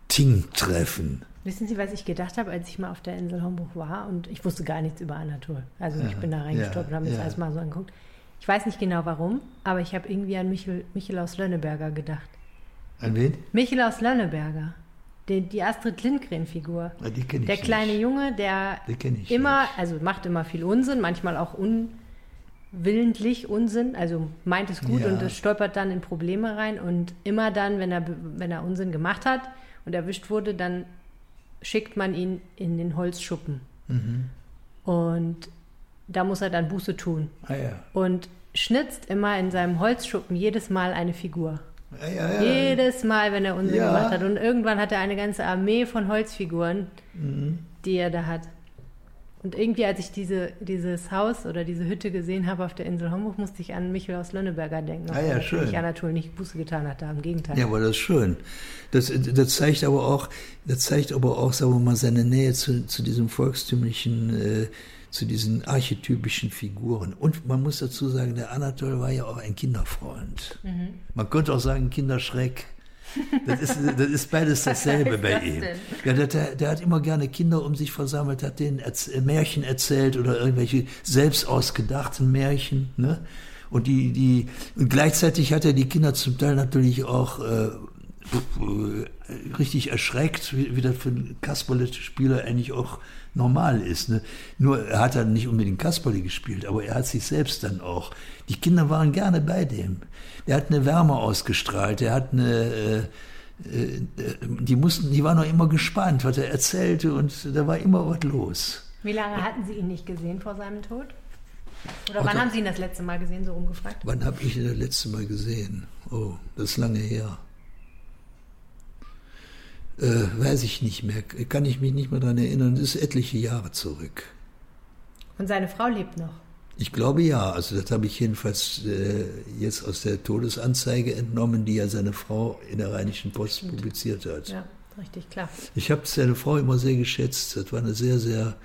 Ting-Treffen. Wissen Sie, was ich gedacht habe, als ich mal auf der Insel Homburg war und ich wusste gar nichts über Anatol. Also ich bin da reingestolpert und habe mir das alles mal so angeguckt. Ich weiß nicht genau warum, aber ich habe irgendwie an Michel, Michel aus Lönneberger gedacht. An wen? Michel aus Lönneberger. Die, die Astrid Lindgren-Figur. Ja, die kenne ich Der kleine nicht. Junge, der immer, nicht. also macht immer viel Unsinn, manchmal auch unwillentlich Unsinn, also meint es gut Ja. und es stolpert dann in Probleme rein und immer dann, wenn er, wenn er Unsinn gemacht hat und erwischt wurde, dann schickt man ihn in den Holzschuppen. Mhm. Und da muss er dann Buße tun. Ah ja. Und schnitzt immer in seinem Holzschuppen jedes Mal eine Figur. Ah, ja, ja. Jedes Mal, wenn er Unsinn gemacht hat. Und irgendwann hat er eine ganze Armee von Holzfiguren, Mhm. die er da hat. Und irgendwie, als ich diese, dieses Haus oder diese Hütte gesehen habe auf der Insel Homburg, musste ich an Michael aus Lönneberger denken. Ah ja, schön. natürlich Anatol nicht Buße getan hat, da im Gegenteil. Ja, aber das ist schön. Das, das zeigt aber auch, das zeigt aber auch, sagen wir mal, seine Nähe zu, zu diesem volkstümlichen, äh, zu diesen archetypischen Figuren. Und man muss dazu sagen, der Anatol war ja auch ein Kinderfreund. Mhm. Man könnte auch sagen Kinderschreck. Das ist, das ist beides dasselbe bei das ihm. denn? Ja, der, der, der hat immer gerne Kinder um sich versammelt, hat denen Erz Märchen erzählt oder irgendwelche selbst ausgedachten Märchen. Ne? Und die, die, und gleichzeitig hat er die Kinder zum Teil natürlich auch äh, äh, richtig erschreckt, wie, wie das für einen Kasperle-Spieler eigentlich auch normal ist. Ne? Nur er hat dann nicht unbedingt Kasperle gespielt, aber er hat sich selbst dann auch. Die Kinder waren gerne bei dem. Er hat eine Wärme ausgestrahlt, er hat eine äh, äh, die mussten, die waren noch immer gespannt, was er erzählte und da war immer was los. Wie lange hatten Sie ihn nicht gesehen vor seinem Tod? Oder wann da- haben Sie ihn das letzte Mal gesehen, so rumgefragt? Wann habe ich ihn das letzte Mal gesehen? Oh, das ist lange her. Äh, weiß ich nicht mehr, kann ich mich nicht mehr daran erinnern, das ist etliche Jahre zurück. Und seine Frau lebt noch. Ich glaube ja, also das habe ich jedenfalls äh, jetzt aus der Todesanzeige entnommen, die ja seine Frau in der Rheinischen Post publiziert hat. Ja, richtig, klar. Ich habe seine Frau immer sehr geschätzt. Das war eine sehr, sehr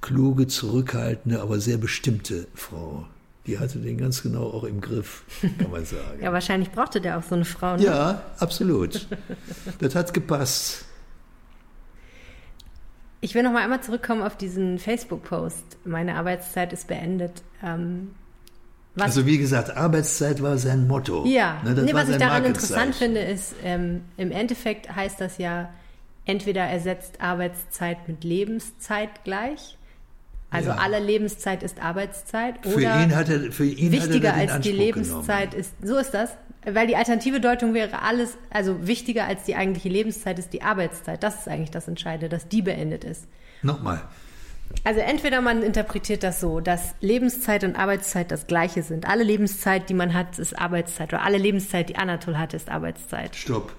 kluge, zurückhaltende, aber sehr bestimmte Frau. Die hatte den ganz genau auch im Griff, kann man sagen. Ja, wahrscheinlich brauchte der auch so eine Frau. Ne? ja, absolut. Das hat gepasst. Ich will noch mal einmal zurückkommen auf diesen Facebook-Post. Meine Arbeitszeit ist beendet. Ähm, was, Also wie gesagt, Arbeitszeit war sein Motto. ja, Ne, das nee, was ich daran interessant finde, ist, ähm, im Endeffekt heißt das ja, entweder ersetzt Arbeitszeit mit Lebenszeit gleich. Also Ja. alle Lebenszeit ist Arbeitszeit. Für oder ihn hat er, für ihn wichtiger hat er den als die Anspruch Lebenszeit genommen. ist. So ist das. Weil die alternative Deutung wäre alles, also wichtiger als die eigentliche Lebenszeit ist die Arbeitszeit. Das ist eigentlich das Entscheidende, dass die beendet ist. Nochmal. Also entweder man interpretiert das so, dass Lebenszeit und Arbeitszeit das gleiche sind. Alle Lebenszeit, die man hat, ist Arbeitszeit. Oder alle Lebenszeit, die Anatol hat, ist Arbeitszeit. Stopp.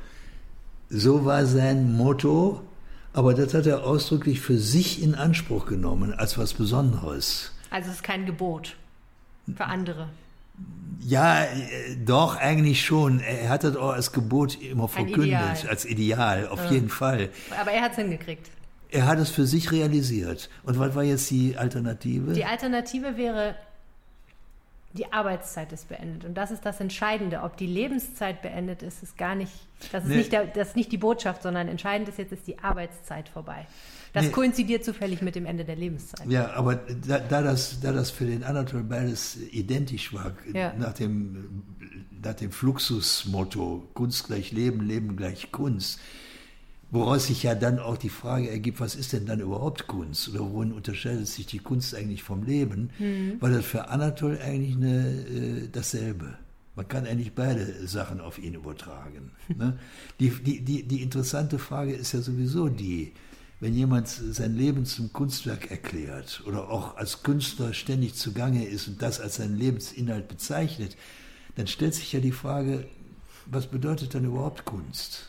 So war sein Motto, aber das hat er ausdrücklich für sich in Anspruch genommen, als was Besonderes. Also es ist kein Gebot für andere. Ja, äh, doch, eigentlich schon. Er hat das auch als Gebot immer verkündet, Ideal. als Ideal, auf ja. jeden Fall. Aber er hat es hingekriegt. Er hat es für sich realisiert. Und was war jetzt die Alternative? Die Alternative wäre, die Arbeitszeit ist beendet. Und das ist das Entscheidende. Ob die Lebenszeit beendet ist, ist gar nicht, das ist, nee. nicht, der, das ist nicht die Botschaft, sondern entscheidend ist jetzt, ist die Arbeitszeit vorbei. Das nee. koinzidiert zufällig mit dem Ende der Lebenszeit. Ja, aber da, da, das, da das für den Anatol beides identisch war, ja. nach, dem, nach dem Fluxusmotto Kunst gleich Leben, Leben gleich Kunst, woraus sich ja dann auch die Frage ergibt, was ist denn dann überhaupt Kunst? Oder worin unterscheidet sich die Kunst eigentlich vom Leben? Mhm. War das für Anatol eigentlich eine, äh, dasselbe. Man kann eigentlich beide Sachen auf ihn übertragen. Ne? Die, die, die, die interessante Frage ist ja sowieso die, wenn jemand sein Leben zum Kunstwerk erklärt oder auch als Künstler ständig zugange ist und das als seinen Lebensinhalt bezeichnet, dann stellt sich ja die Frage, was bedeutet dann überhaupt Kunst?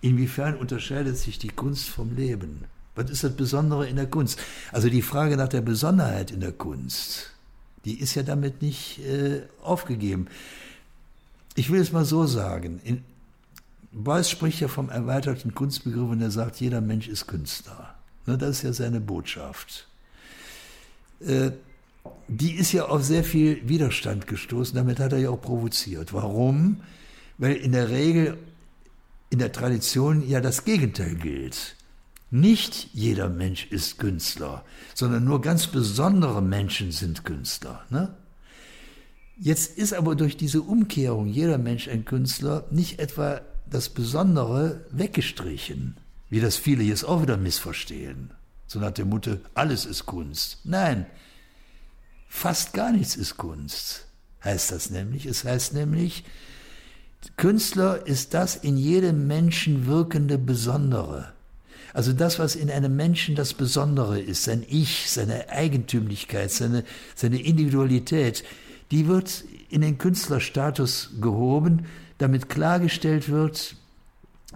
Inwiefern unterscheidet sich die Kunst vom Leben? Was ist das Besondere in der Kunst? Also die Frage nach der Besonderheit in der Kunst, die ist ja damit nicht äh, aufgegeben. Ich will es mal so sagen. In, Beuys spricht ja vom erweiterten Kunstbegriff und er sagt, jeder Mensch ist Künstler. Ne, das ist ja seine Botschaft. Äh, die ist ja auf sehr viel Widerstand gestoßen, damit hat er ja auch provoziert. Warum? Weil in der Regel in der Tradition ja das Gegenteil gilt. Nicht jeder Mensch ist Künstler, sondern nur ganz besondere Menschen sind Künstler. Ne? Jetzt ist aber durch diese Umkehrung jeder Mensch ein Künstler nicht etwa das Besondere weggestrichen, wie das viele jetzt auch wieder missverstehen. So nach der Mutter, alles ist Kunst. Nein, fast gar nichts ist Kunst, heißt das nämlich. Es heißt nämlich, Künstler ist das in jedem Menschen wirkende Besondere. Also das, was in einem Menschen das Besondere ist, sein Ich, seine Eigentümlichkeit, seine, seine Individualität, die wird in den Künstlerstatus gehoben, damit klargestellt wird,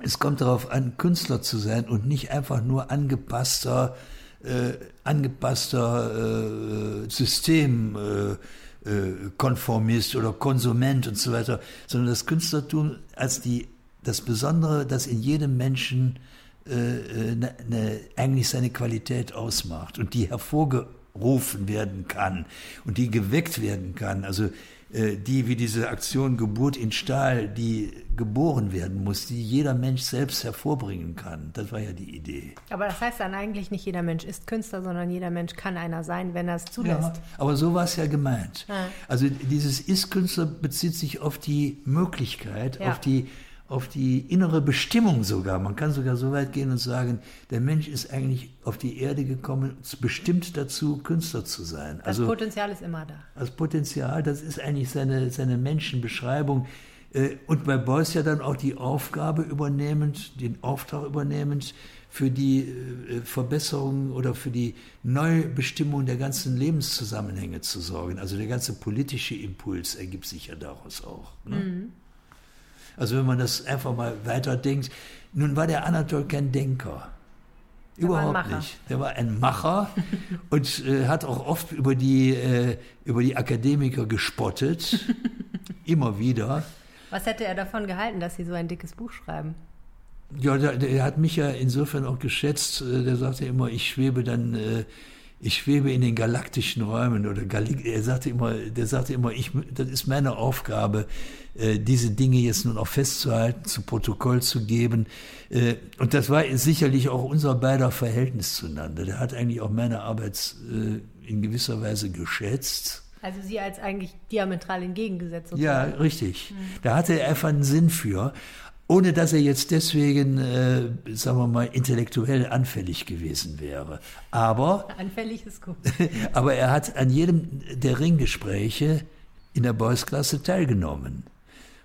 es kommt darauf an, Künstler zu sein und nicht einfach nur angepasster, äh, angepasster äh, Systemkonformist äh, äh oder Konsument und so weiter, sondern das Künstlertum als die, das Besondere, das in jedem Menschen äh, ne, ne, eigentlich seine Qualität ausmacht und die hervorgerufen werden kann und die geweckt werden kann. Also äh, die wie diese Aktion Geburt in Stahl, die geboren werden muss, die jeder Mensch selbst hervorbringen kann. Das war ja die Idee. Aber das heißt dann eigentlich nicht jeder Mensch ist Künstler, sondern jeder Mensch kann einer sein, wenn er es zulässt. Ja, aber so war es ja gemeint. Ja. Also dieses Ist-Künstler bezieht sich auf die Möglichkeit, ja. auf die auf die innere Bestimmung sogar. Man kann sogar so weit gehen und sagen, der Mensch ist eigentlich auf die Erde gekommen, bestimmt dazu, Künstler zu sein. Das also, Potenzial ist immer da. Das Potenzial, das ist eigentlich seine, seine Menschenbeschreibung. Äh, und bei Beuys ja dann auch die Aufgabe übernehmend, den Auftrag übernehmend, für die äh, Verbesserung oder für die Neubestimmung der ganzen Lebenszusammenhänge zu sorgen. Also der ganze politische Impuls ergibt sich ja daraus auch. Ne? Mhm. Also wenn man das einfach mal weiterdenkt. Nun war der Anatol kein Denker. Der Überhaupt nicht. Der war ein Macher und äh, hat auch oft über die, äh, über die Akademiker gespottet. Immer wieder. Was hätte er davon gehalten, dass Sie so ein dickes Buch schreiben? Ja, der, der hat mich ja insofern auch geschätzt. Äh, der sagte immer, ich schwebe dann äh, ich schwebe in den galaktischen Räumen oder Gal er sagte immer, der sagte immer, ich, das ist meine Aufgabe, äh, diese Dinge jetzt nun auch festzuhalten, zu Protokoll zu geben. Und das war sicherlich auch unser beider Verhältnis zueinander. Der hat eigentlich auch meine Arbeit in gewisser Weise geschätzt. Also Sie als eigentlich diametral entgegengesetzt. Sozusagen. Ja, richtig. Mhm. Da hatte er einfach einen Sinn für ohne dass er jetzt deswegen, äh, sagen wir mal, intellektuell anfällig gewesen wäre. Aber anfällig ist gut. aber er hat an jedem der Ringgespräche in der Boys-Klasse teilgenommen.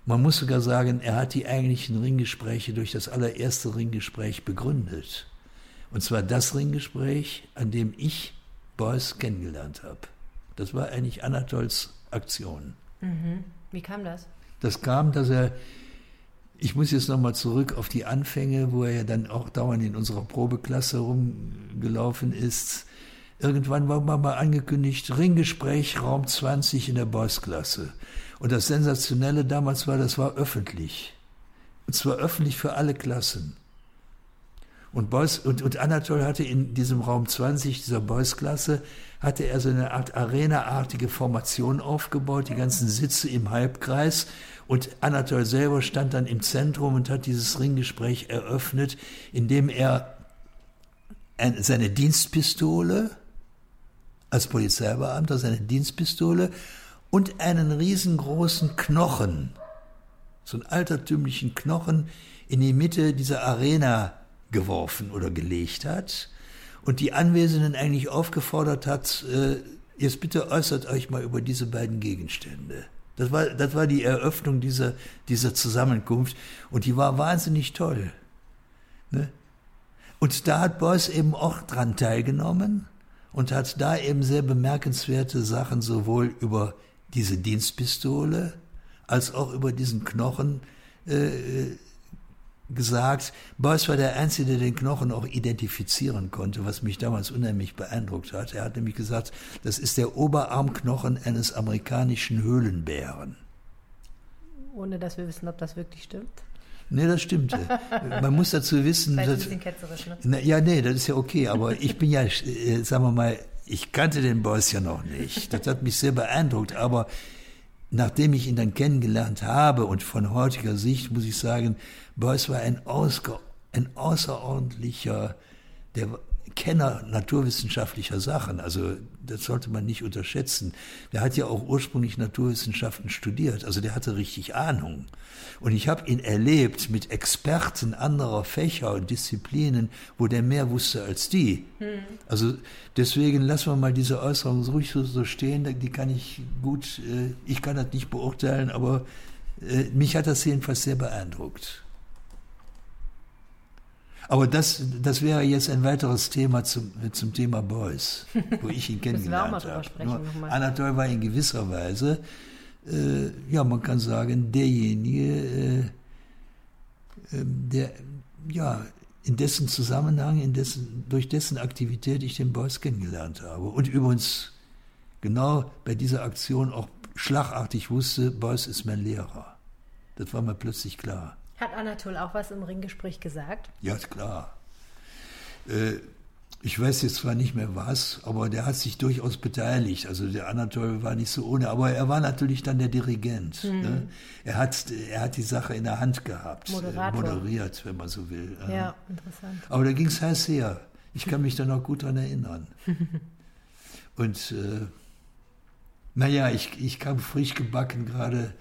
Man muss sogar sagen, er hat die eigentlichen Ringgespräche durch das allererste Ringgespräch begründet. Und zwar das Ringgespräch, an dem ich Beuys kennengelernt habe. Das war eigentlich Anatols Aktion. Mhm. Wie kam das? Das kam, dass er ich muss jetzt nochmal zurück auf die Anfänge, wo er ja dann auch dauernd in unserer Probeklasse rumgelaufen ist. irgendwann war mal angekündigt, Ringgespräch Raum 20 in der Boys-Klasse. Und das Sensationelle damals war, das war öffentlich. Und zwar öffentlich für alle Klassen. Und, Boys, und, und Anatol hatte in diesem Raum 20, dieser Boys-Klasse, hatte er so eine Art Arena-artige Formation aufgebaut, die ganzen Sitze im Halbkreis. Und Anatol selber stand dann im Zentrum und hat dieses Ringgespräch eröffnet, indem er seine Dienstpistole als Polizeibeamter, seine Dienstpistole und einen riesengroßen Knochen, so einen altertümlichen Knochen, in die Mitte dieser Arena geworfen oder gelegt hat und die Anwesenden eigentlich aufgefordert hat, äh, jetzt bitte äußert euch mal über diese beiden Gegenstände. Das war, das war die Eröffnung dieser, dieser Zusammenkunft und die war wahnsinnig toll. Ne? Und da hat Beuys eben auch dran teilgenommen und hat da eben sehr bemerkenswerte Sachen sowohl über diese Dienstpistole als auch über diesen Knochen äh, gesagt. Beuys war der Einzige, der den Knochen auch identifizieren konnte, was mich damals unheimlich beeindruckt hat. Er hat nämlich gesagt, das ist der Oberarmknochen eines amerikanischen Höhlenbären. Ohne dass wir wissen, ob das wirklich stimmt. Nee, das stimmte. Man muss dazu wissen. Dass, ein bisschen ketzerisch, ne? Na, ja, nee, das ist ja okay, aber ich bin ja, äh, sagen wir mal, ich kannte den Boys ja noch nicht. Das hat mich sehr beeindruckt, aber nachdem ich ihn dann kennengelernt habe und von heutiger Sicht muss ich sagen, Beuys war ein, ausger, ein außerordentlicher, der Kenner naturwissenschaftlicher Sachen. Also das sollte man nicht unterschätzen. Der hat ja auch ursprünglich Naturwissenschaften studiert. Also der hatte richtig Ahnung. Und ich habe ihn erlebt mit Experten anderer Fächer und Disziplinen, wo der mehr wusste als die. Hm. Also deswegen lassen wir mal diese Äußerung ruhig so, stehen. Die kann ich gut, äh, ich kann das nicht beurteilen, aber äh, mich hat das jedenfalls sehr beeindruckt. Aber das, das wäre jetzt ein weiteres Thema zum, zum Thema Boys, wo ich ihn kennengelernt habe. Anatol war in gewisser Weise, äh, ja, man kann sagen, derjenige, äh, ähm, der, ja, in dessen Zusammenhang, in dessen, durch dessen Aktivität ich den Boys kennengelernt habe. Und übrigens genau bei dieser Aktion auch schlagartig wusste, Boys ist mein Lehrer. Das war mir plötzlich klar. Hat Anatol auch was im Ringgespräch gesagt? Ja, klar. Äh, ich weiß jetzt zwar nicht mehr was, aber der hat sich durchaus beteiligt. Also der Anatol war nicht so ohne, aber er war natürlich dann der Dirigent. Mhm. Ne? Er, hat, er hat die Sache in der Hand gehabt, äh, Moderator. moderiert, wenn man so will. Ja, interessant. Aber da ging es heiß her. Ich kann mich da noch gut dran erinnern. Und äh, naja, ich, ich kam frisch gebacken gerade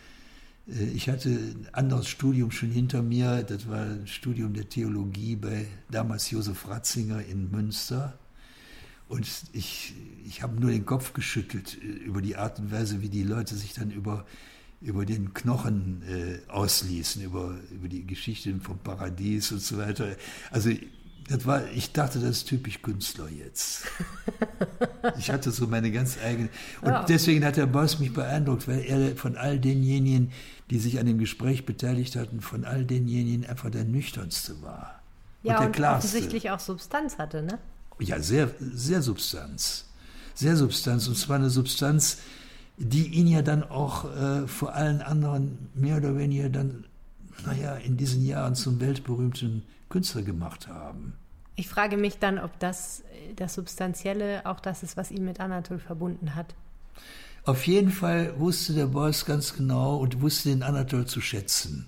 ich hatte ein anderes Studium schon hinter mir, das war ein Studium der Theologie bei damals Josef Ratzinger in Münster. Und ich, ich habe nur den Kopf geschüttelt äh, über die Art und Weise, wie die Leute sich dann über, über den Knochen äh, ausließen, über, über die Geschichten vom Paradies und so weiter. Also das war, ich dachte, das ist typisch Künstler jetzt. Ich hatte so meine ganz eigene. Und ja. deswegen hat der Boss mich beeindruckt, weil er von all denjenigen, die sich an dem Gespräch beteiligt hatten, von all denjenigen einfach der nüchternste war. Ja, und, der und klarste. offensichtlich auch Substanz hatte, ne? Ja, sehr, sehr Substanz. Sehr Substanz. Und zwar eine Substanz, die ihn ja dann auch äh, vor allen anderen mehr oder weniger dann, naja, in diesen Jahren zum weltberühmten Künstler gemacht haben. Ich frage mich dann, ob das das Substanzielle auch das ist, was ihn mit Anatol verbunden hat. Auf jeden Fall wusste der Beuys ganz genau und wusste den Anatol zu schätzen.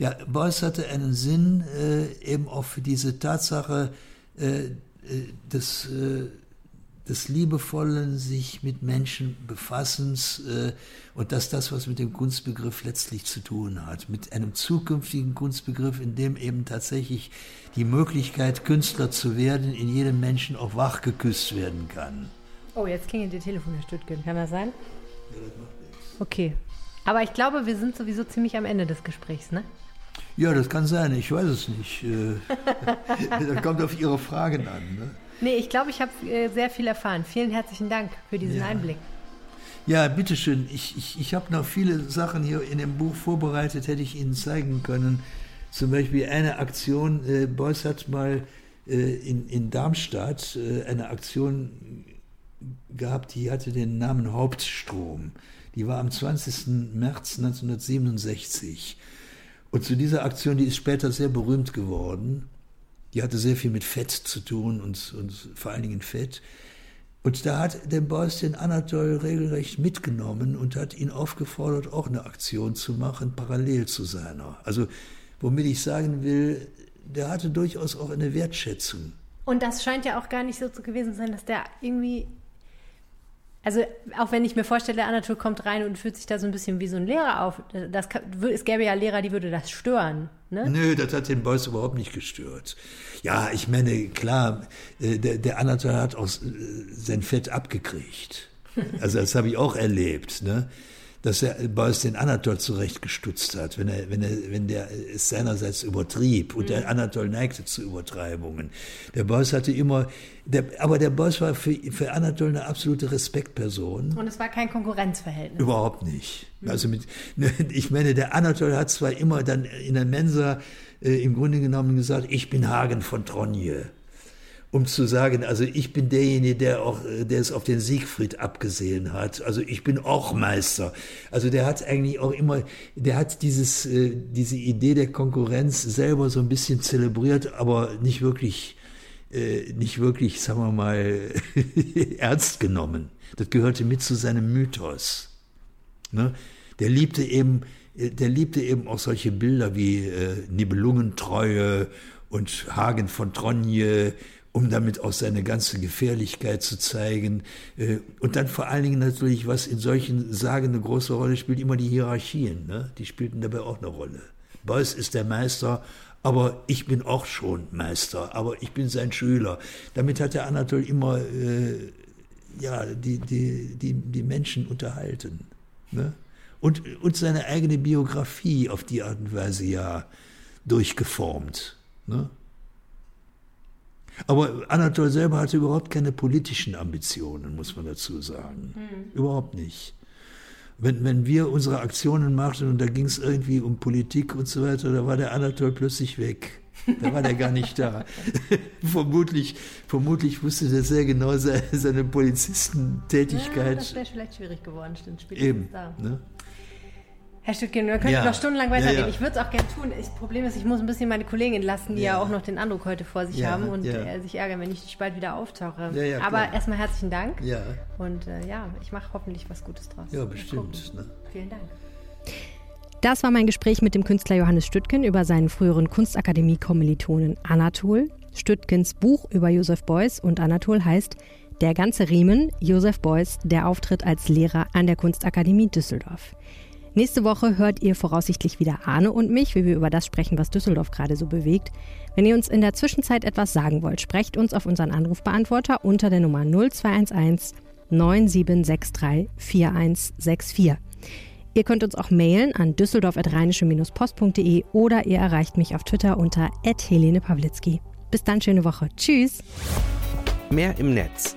Der Beuys hatte einen Sinn äh, eben auch für diese Tatsache äh, äh des, äh, des liebevollen sich mit Menschen befassens äh, und dass das was mit dem Kunstbegriff letztlich zu tun hat, mit einem zukünftigen Kunstbegriff, in dem eben tatsächlich die Möglichkeit, Künstler zu werden, in jedem Menschen auch wach geküsst werden kann. Oh, jetzt klingelt die Telefon, Herr Stüttgen. Kann das sein? Ja, das macht nichts. Okay. Aber ich glaube, wir sind sowieso ziemlich am Ende des Gesprächs, ne? Ja, das kann sein. Ich weiß es nicht. Äh, das kommt auf Ihre Fragen an. Ne? Nee, ich glaube, ich habe äh, sehr viel erfahren. Vielen herzlichen Dank für diesen ja. Einblick. Ja, bitteschön. Ich, ich, ich habe noch viele Sachen hier in dem Buch vorbereitet, hätte ich Ihnen zeigen können. Zum Beispiel eine Aktion, äh, Beuys hat mal äh, in, in Darmstadt äh, eine Aktion gehabt, die hatte den Namen Hauptstrom. Die war am 20. März 1967. Und zu dieser Aktion, die ist später sehr berühmt geworden, die hatte sehr viel mit Fett zu tun und, und vor allen Dingen Fett. Und da hat der Boss den Anatol regelrecht mitgenommen und hat ihn aufgefordert, auch eine Aktion zu machen, parallel zu seiner. Also, womit ich sagen will, der hatte durchaus auch eine Wertschätzung. Und das scheint ja auch gar nicht so gewesen zu sein, dass der irgendwie also auch wenn ich mir vorstelle, Anatol kommt rein und fühlt sich da so ein bisschen wie so ein Lehrer auf. Das, es gäbe ja Lehrer, die würde das stören. Ne? Nö, das hat den Boys überhaupt nicht gestört. Ja, ich meine, klar, äh, der, der Anatol hat auch äh, sein Fett abgekriegt. Also das habe ich auch erlebt. Ne? Dass er Beuys den Anatol zurechtgestutzt hat, wenn er, wenn er, wenn der es seinerseits übertrieb und mhm. der Anatol neigte zu Übertreibungen. Der Beuys hatte immer, der, aber der Beuys war für, für Anatol eine absolute Respektperson. Und es war kein Konkurrenzverhältnis. Überhaupt nicht. Mhm. Also mit, ich meine, der Anatol hat zwar immer dann in der Mensa äh, im Grunde genommen gesagt, ich bin Hagen von Tronje um zu sagen, also ich bin derjenige, der auch, der es auf den Siegfried abgesehen hat. Also ich bin auch Meister. Also der hat eigentlich auch immer, der hat dieses, äh, diese Idee der Konkurrenz selber so ein bisschen zelebriert, aber nicht wirklich, äh, nicht wirklich, sagen wir mal, ernst genommen. Das gehörte mit zu seinem Mythos. Ne? Der liebte eben, der liebte eben auch solche Bilder wie äh, Nibelungentreue und Hagen von Tronje, um damit auch seine ganze Gefährlichkeit zu zeigen. Äh, und dann vor allen Dingen natürlich, was in solchen Sagen eine große Rolle spielt, immer die Hierarchien. Ne? Die spielten dabei auch eine Rolle. Beuys ist der Meister, aber ich bin auch schon Meister, aber ich bin sein Schüler. Damit hat der Anatol immer äh, ja, die, die, die, die Menschen unterhalten. Ne? Und, und seine eigene Biografie auf die Art und Weise ja durchgeformt. Ne? Aber Anatol selber hatte überhaupt keine politischen Ambitionen, muss man dazu sagen. Mhm. Überhaupt nicht. Wenn, wenn wir unsere Aktionen machten und da ging es irgendwie um Politik und so weiter, da war der Anatol plötzlich weg. Da war der gar nicht da. vermutlich, vermutlich wusste der sehr genau seine, seine Polizistentätigkeit. Ja, das wäre vielleicht schwierig geworden, stimmt. Eben. Da. Ne? Herr Stückchen, wir könnten ja. noch stundenlang weitergehen. Ja, ja. Ich würde es auch gerne tun. Das Problem ist, ich muss ein bisschen meine Kollegin entlassen, die ja, auch noch den Andruck heute vor sich haben und äh, sich ärgern, wenn ich nicht bald wieder auftauche. Aber erstmal herzlichen Dank. Ja. Und äh, ja, ich mache hoffentlich was Gutes draus. Ja, bestimmt. Ne? Vielen Dank. Das war mein Gespräch mit dem Künstler Johannes Stüttgen über seinen früheren Kunstakademie-Kommilitonen Anatol. Stüttgens Buch über Josef Beuys und Anatol heißt Der ganze Riemen, Josef Beuys, der Auftritt als Lehrer an der Kunstakademie Düsseldorf. Nächste Woche hört ihr voraussichtlich wieder Arne und mich, wie wir über das sprechen, was Düsseldorf gerade so bewegt. Wenn ihr uns in der Zwischenzeit etwas sagen wollt, sprecht uns auf unseren Anrufbeantworter unter der Nummer 0211 9763 4164. Ihr könnt uns auch mailen an düsseldorf.rheinische-post.de oder ihr erreicht mich auf Twitter unter Helene Pawlitzki. Bis dann, schöne Woche. Tschüss. Mehr im Netz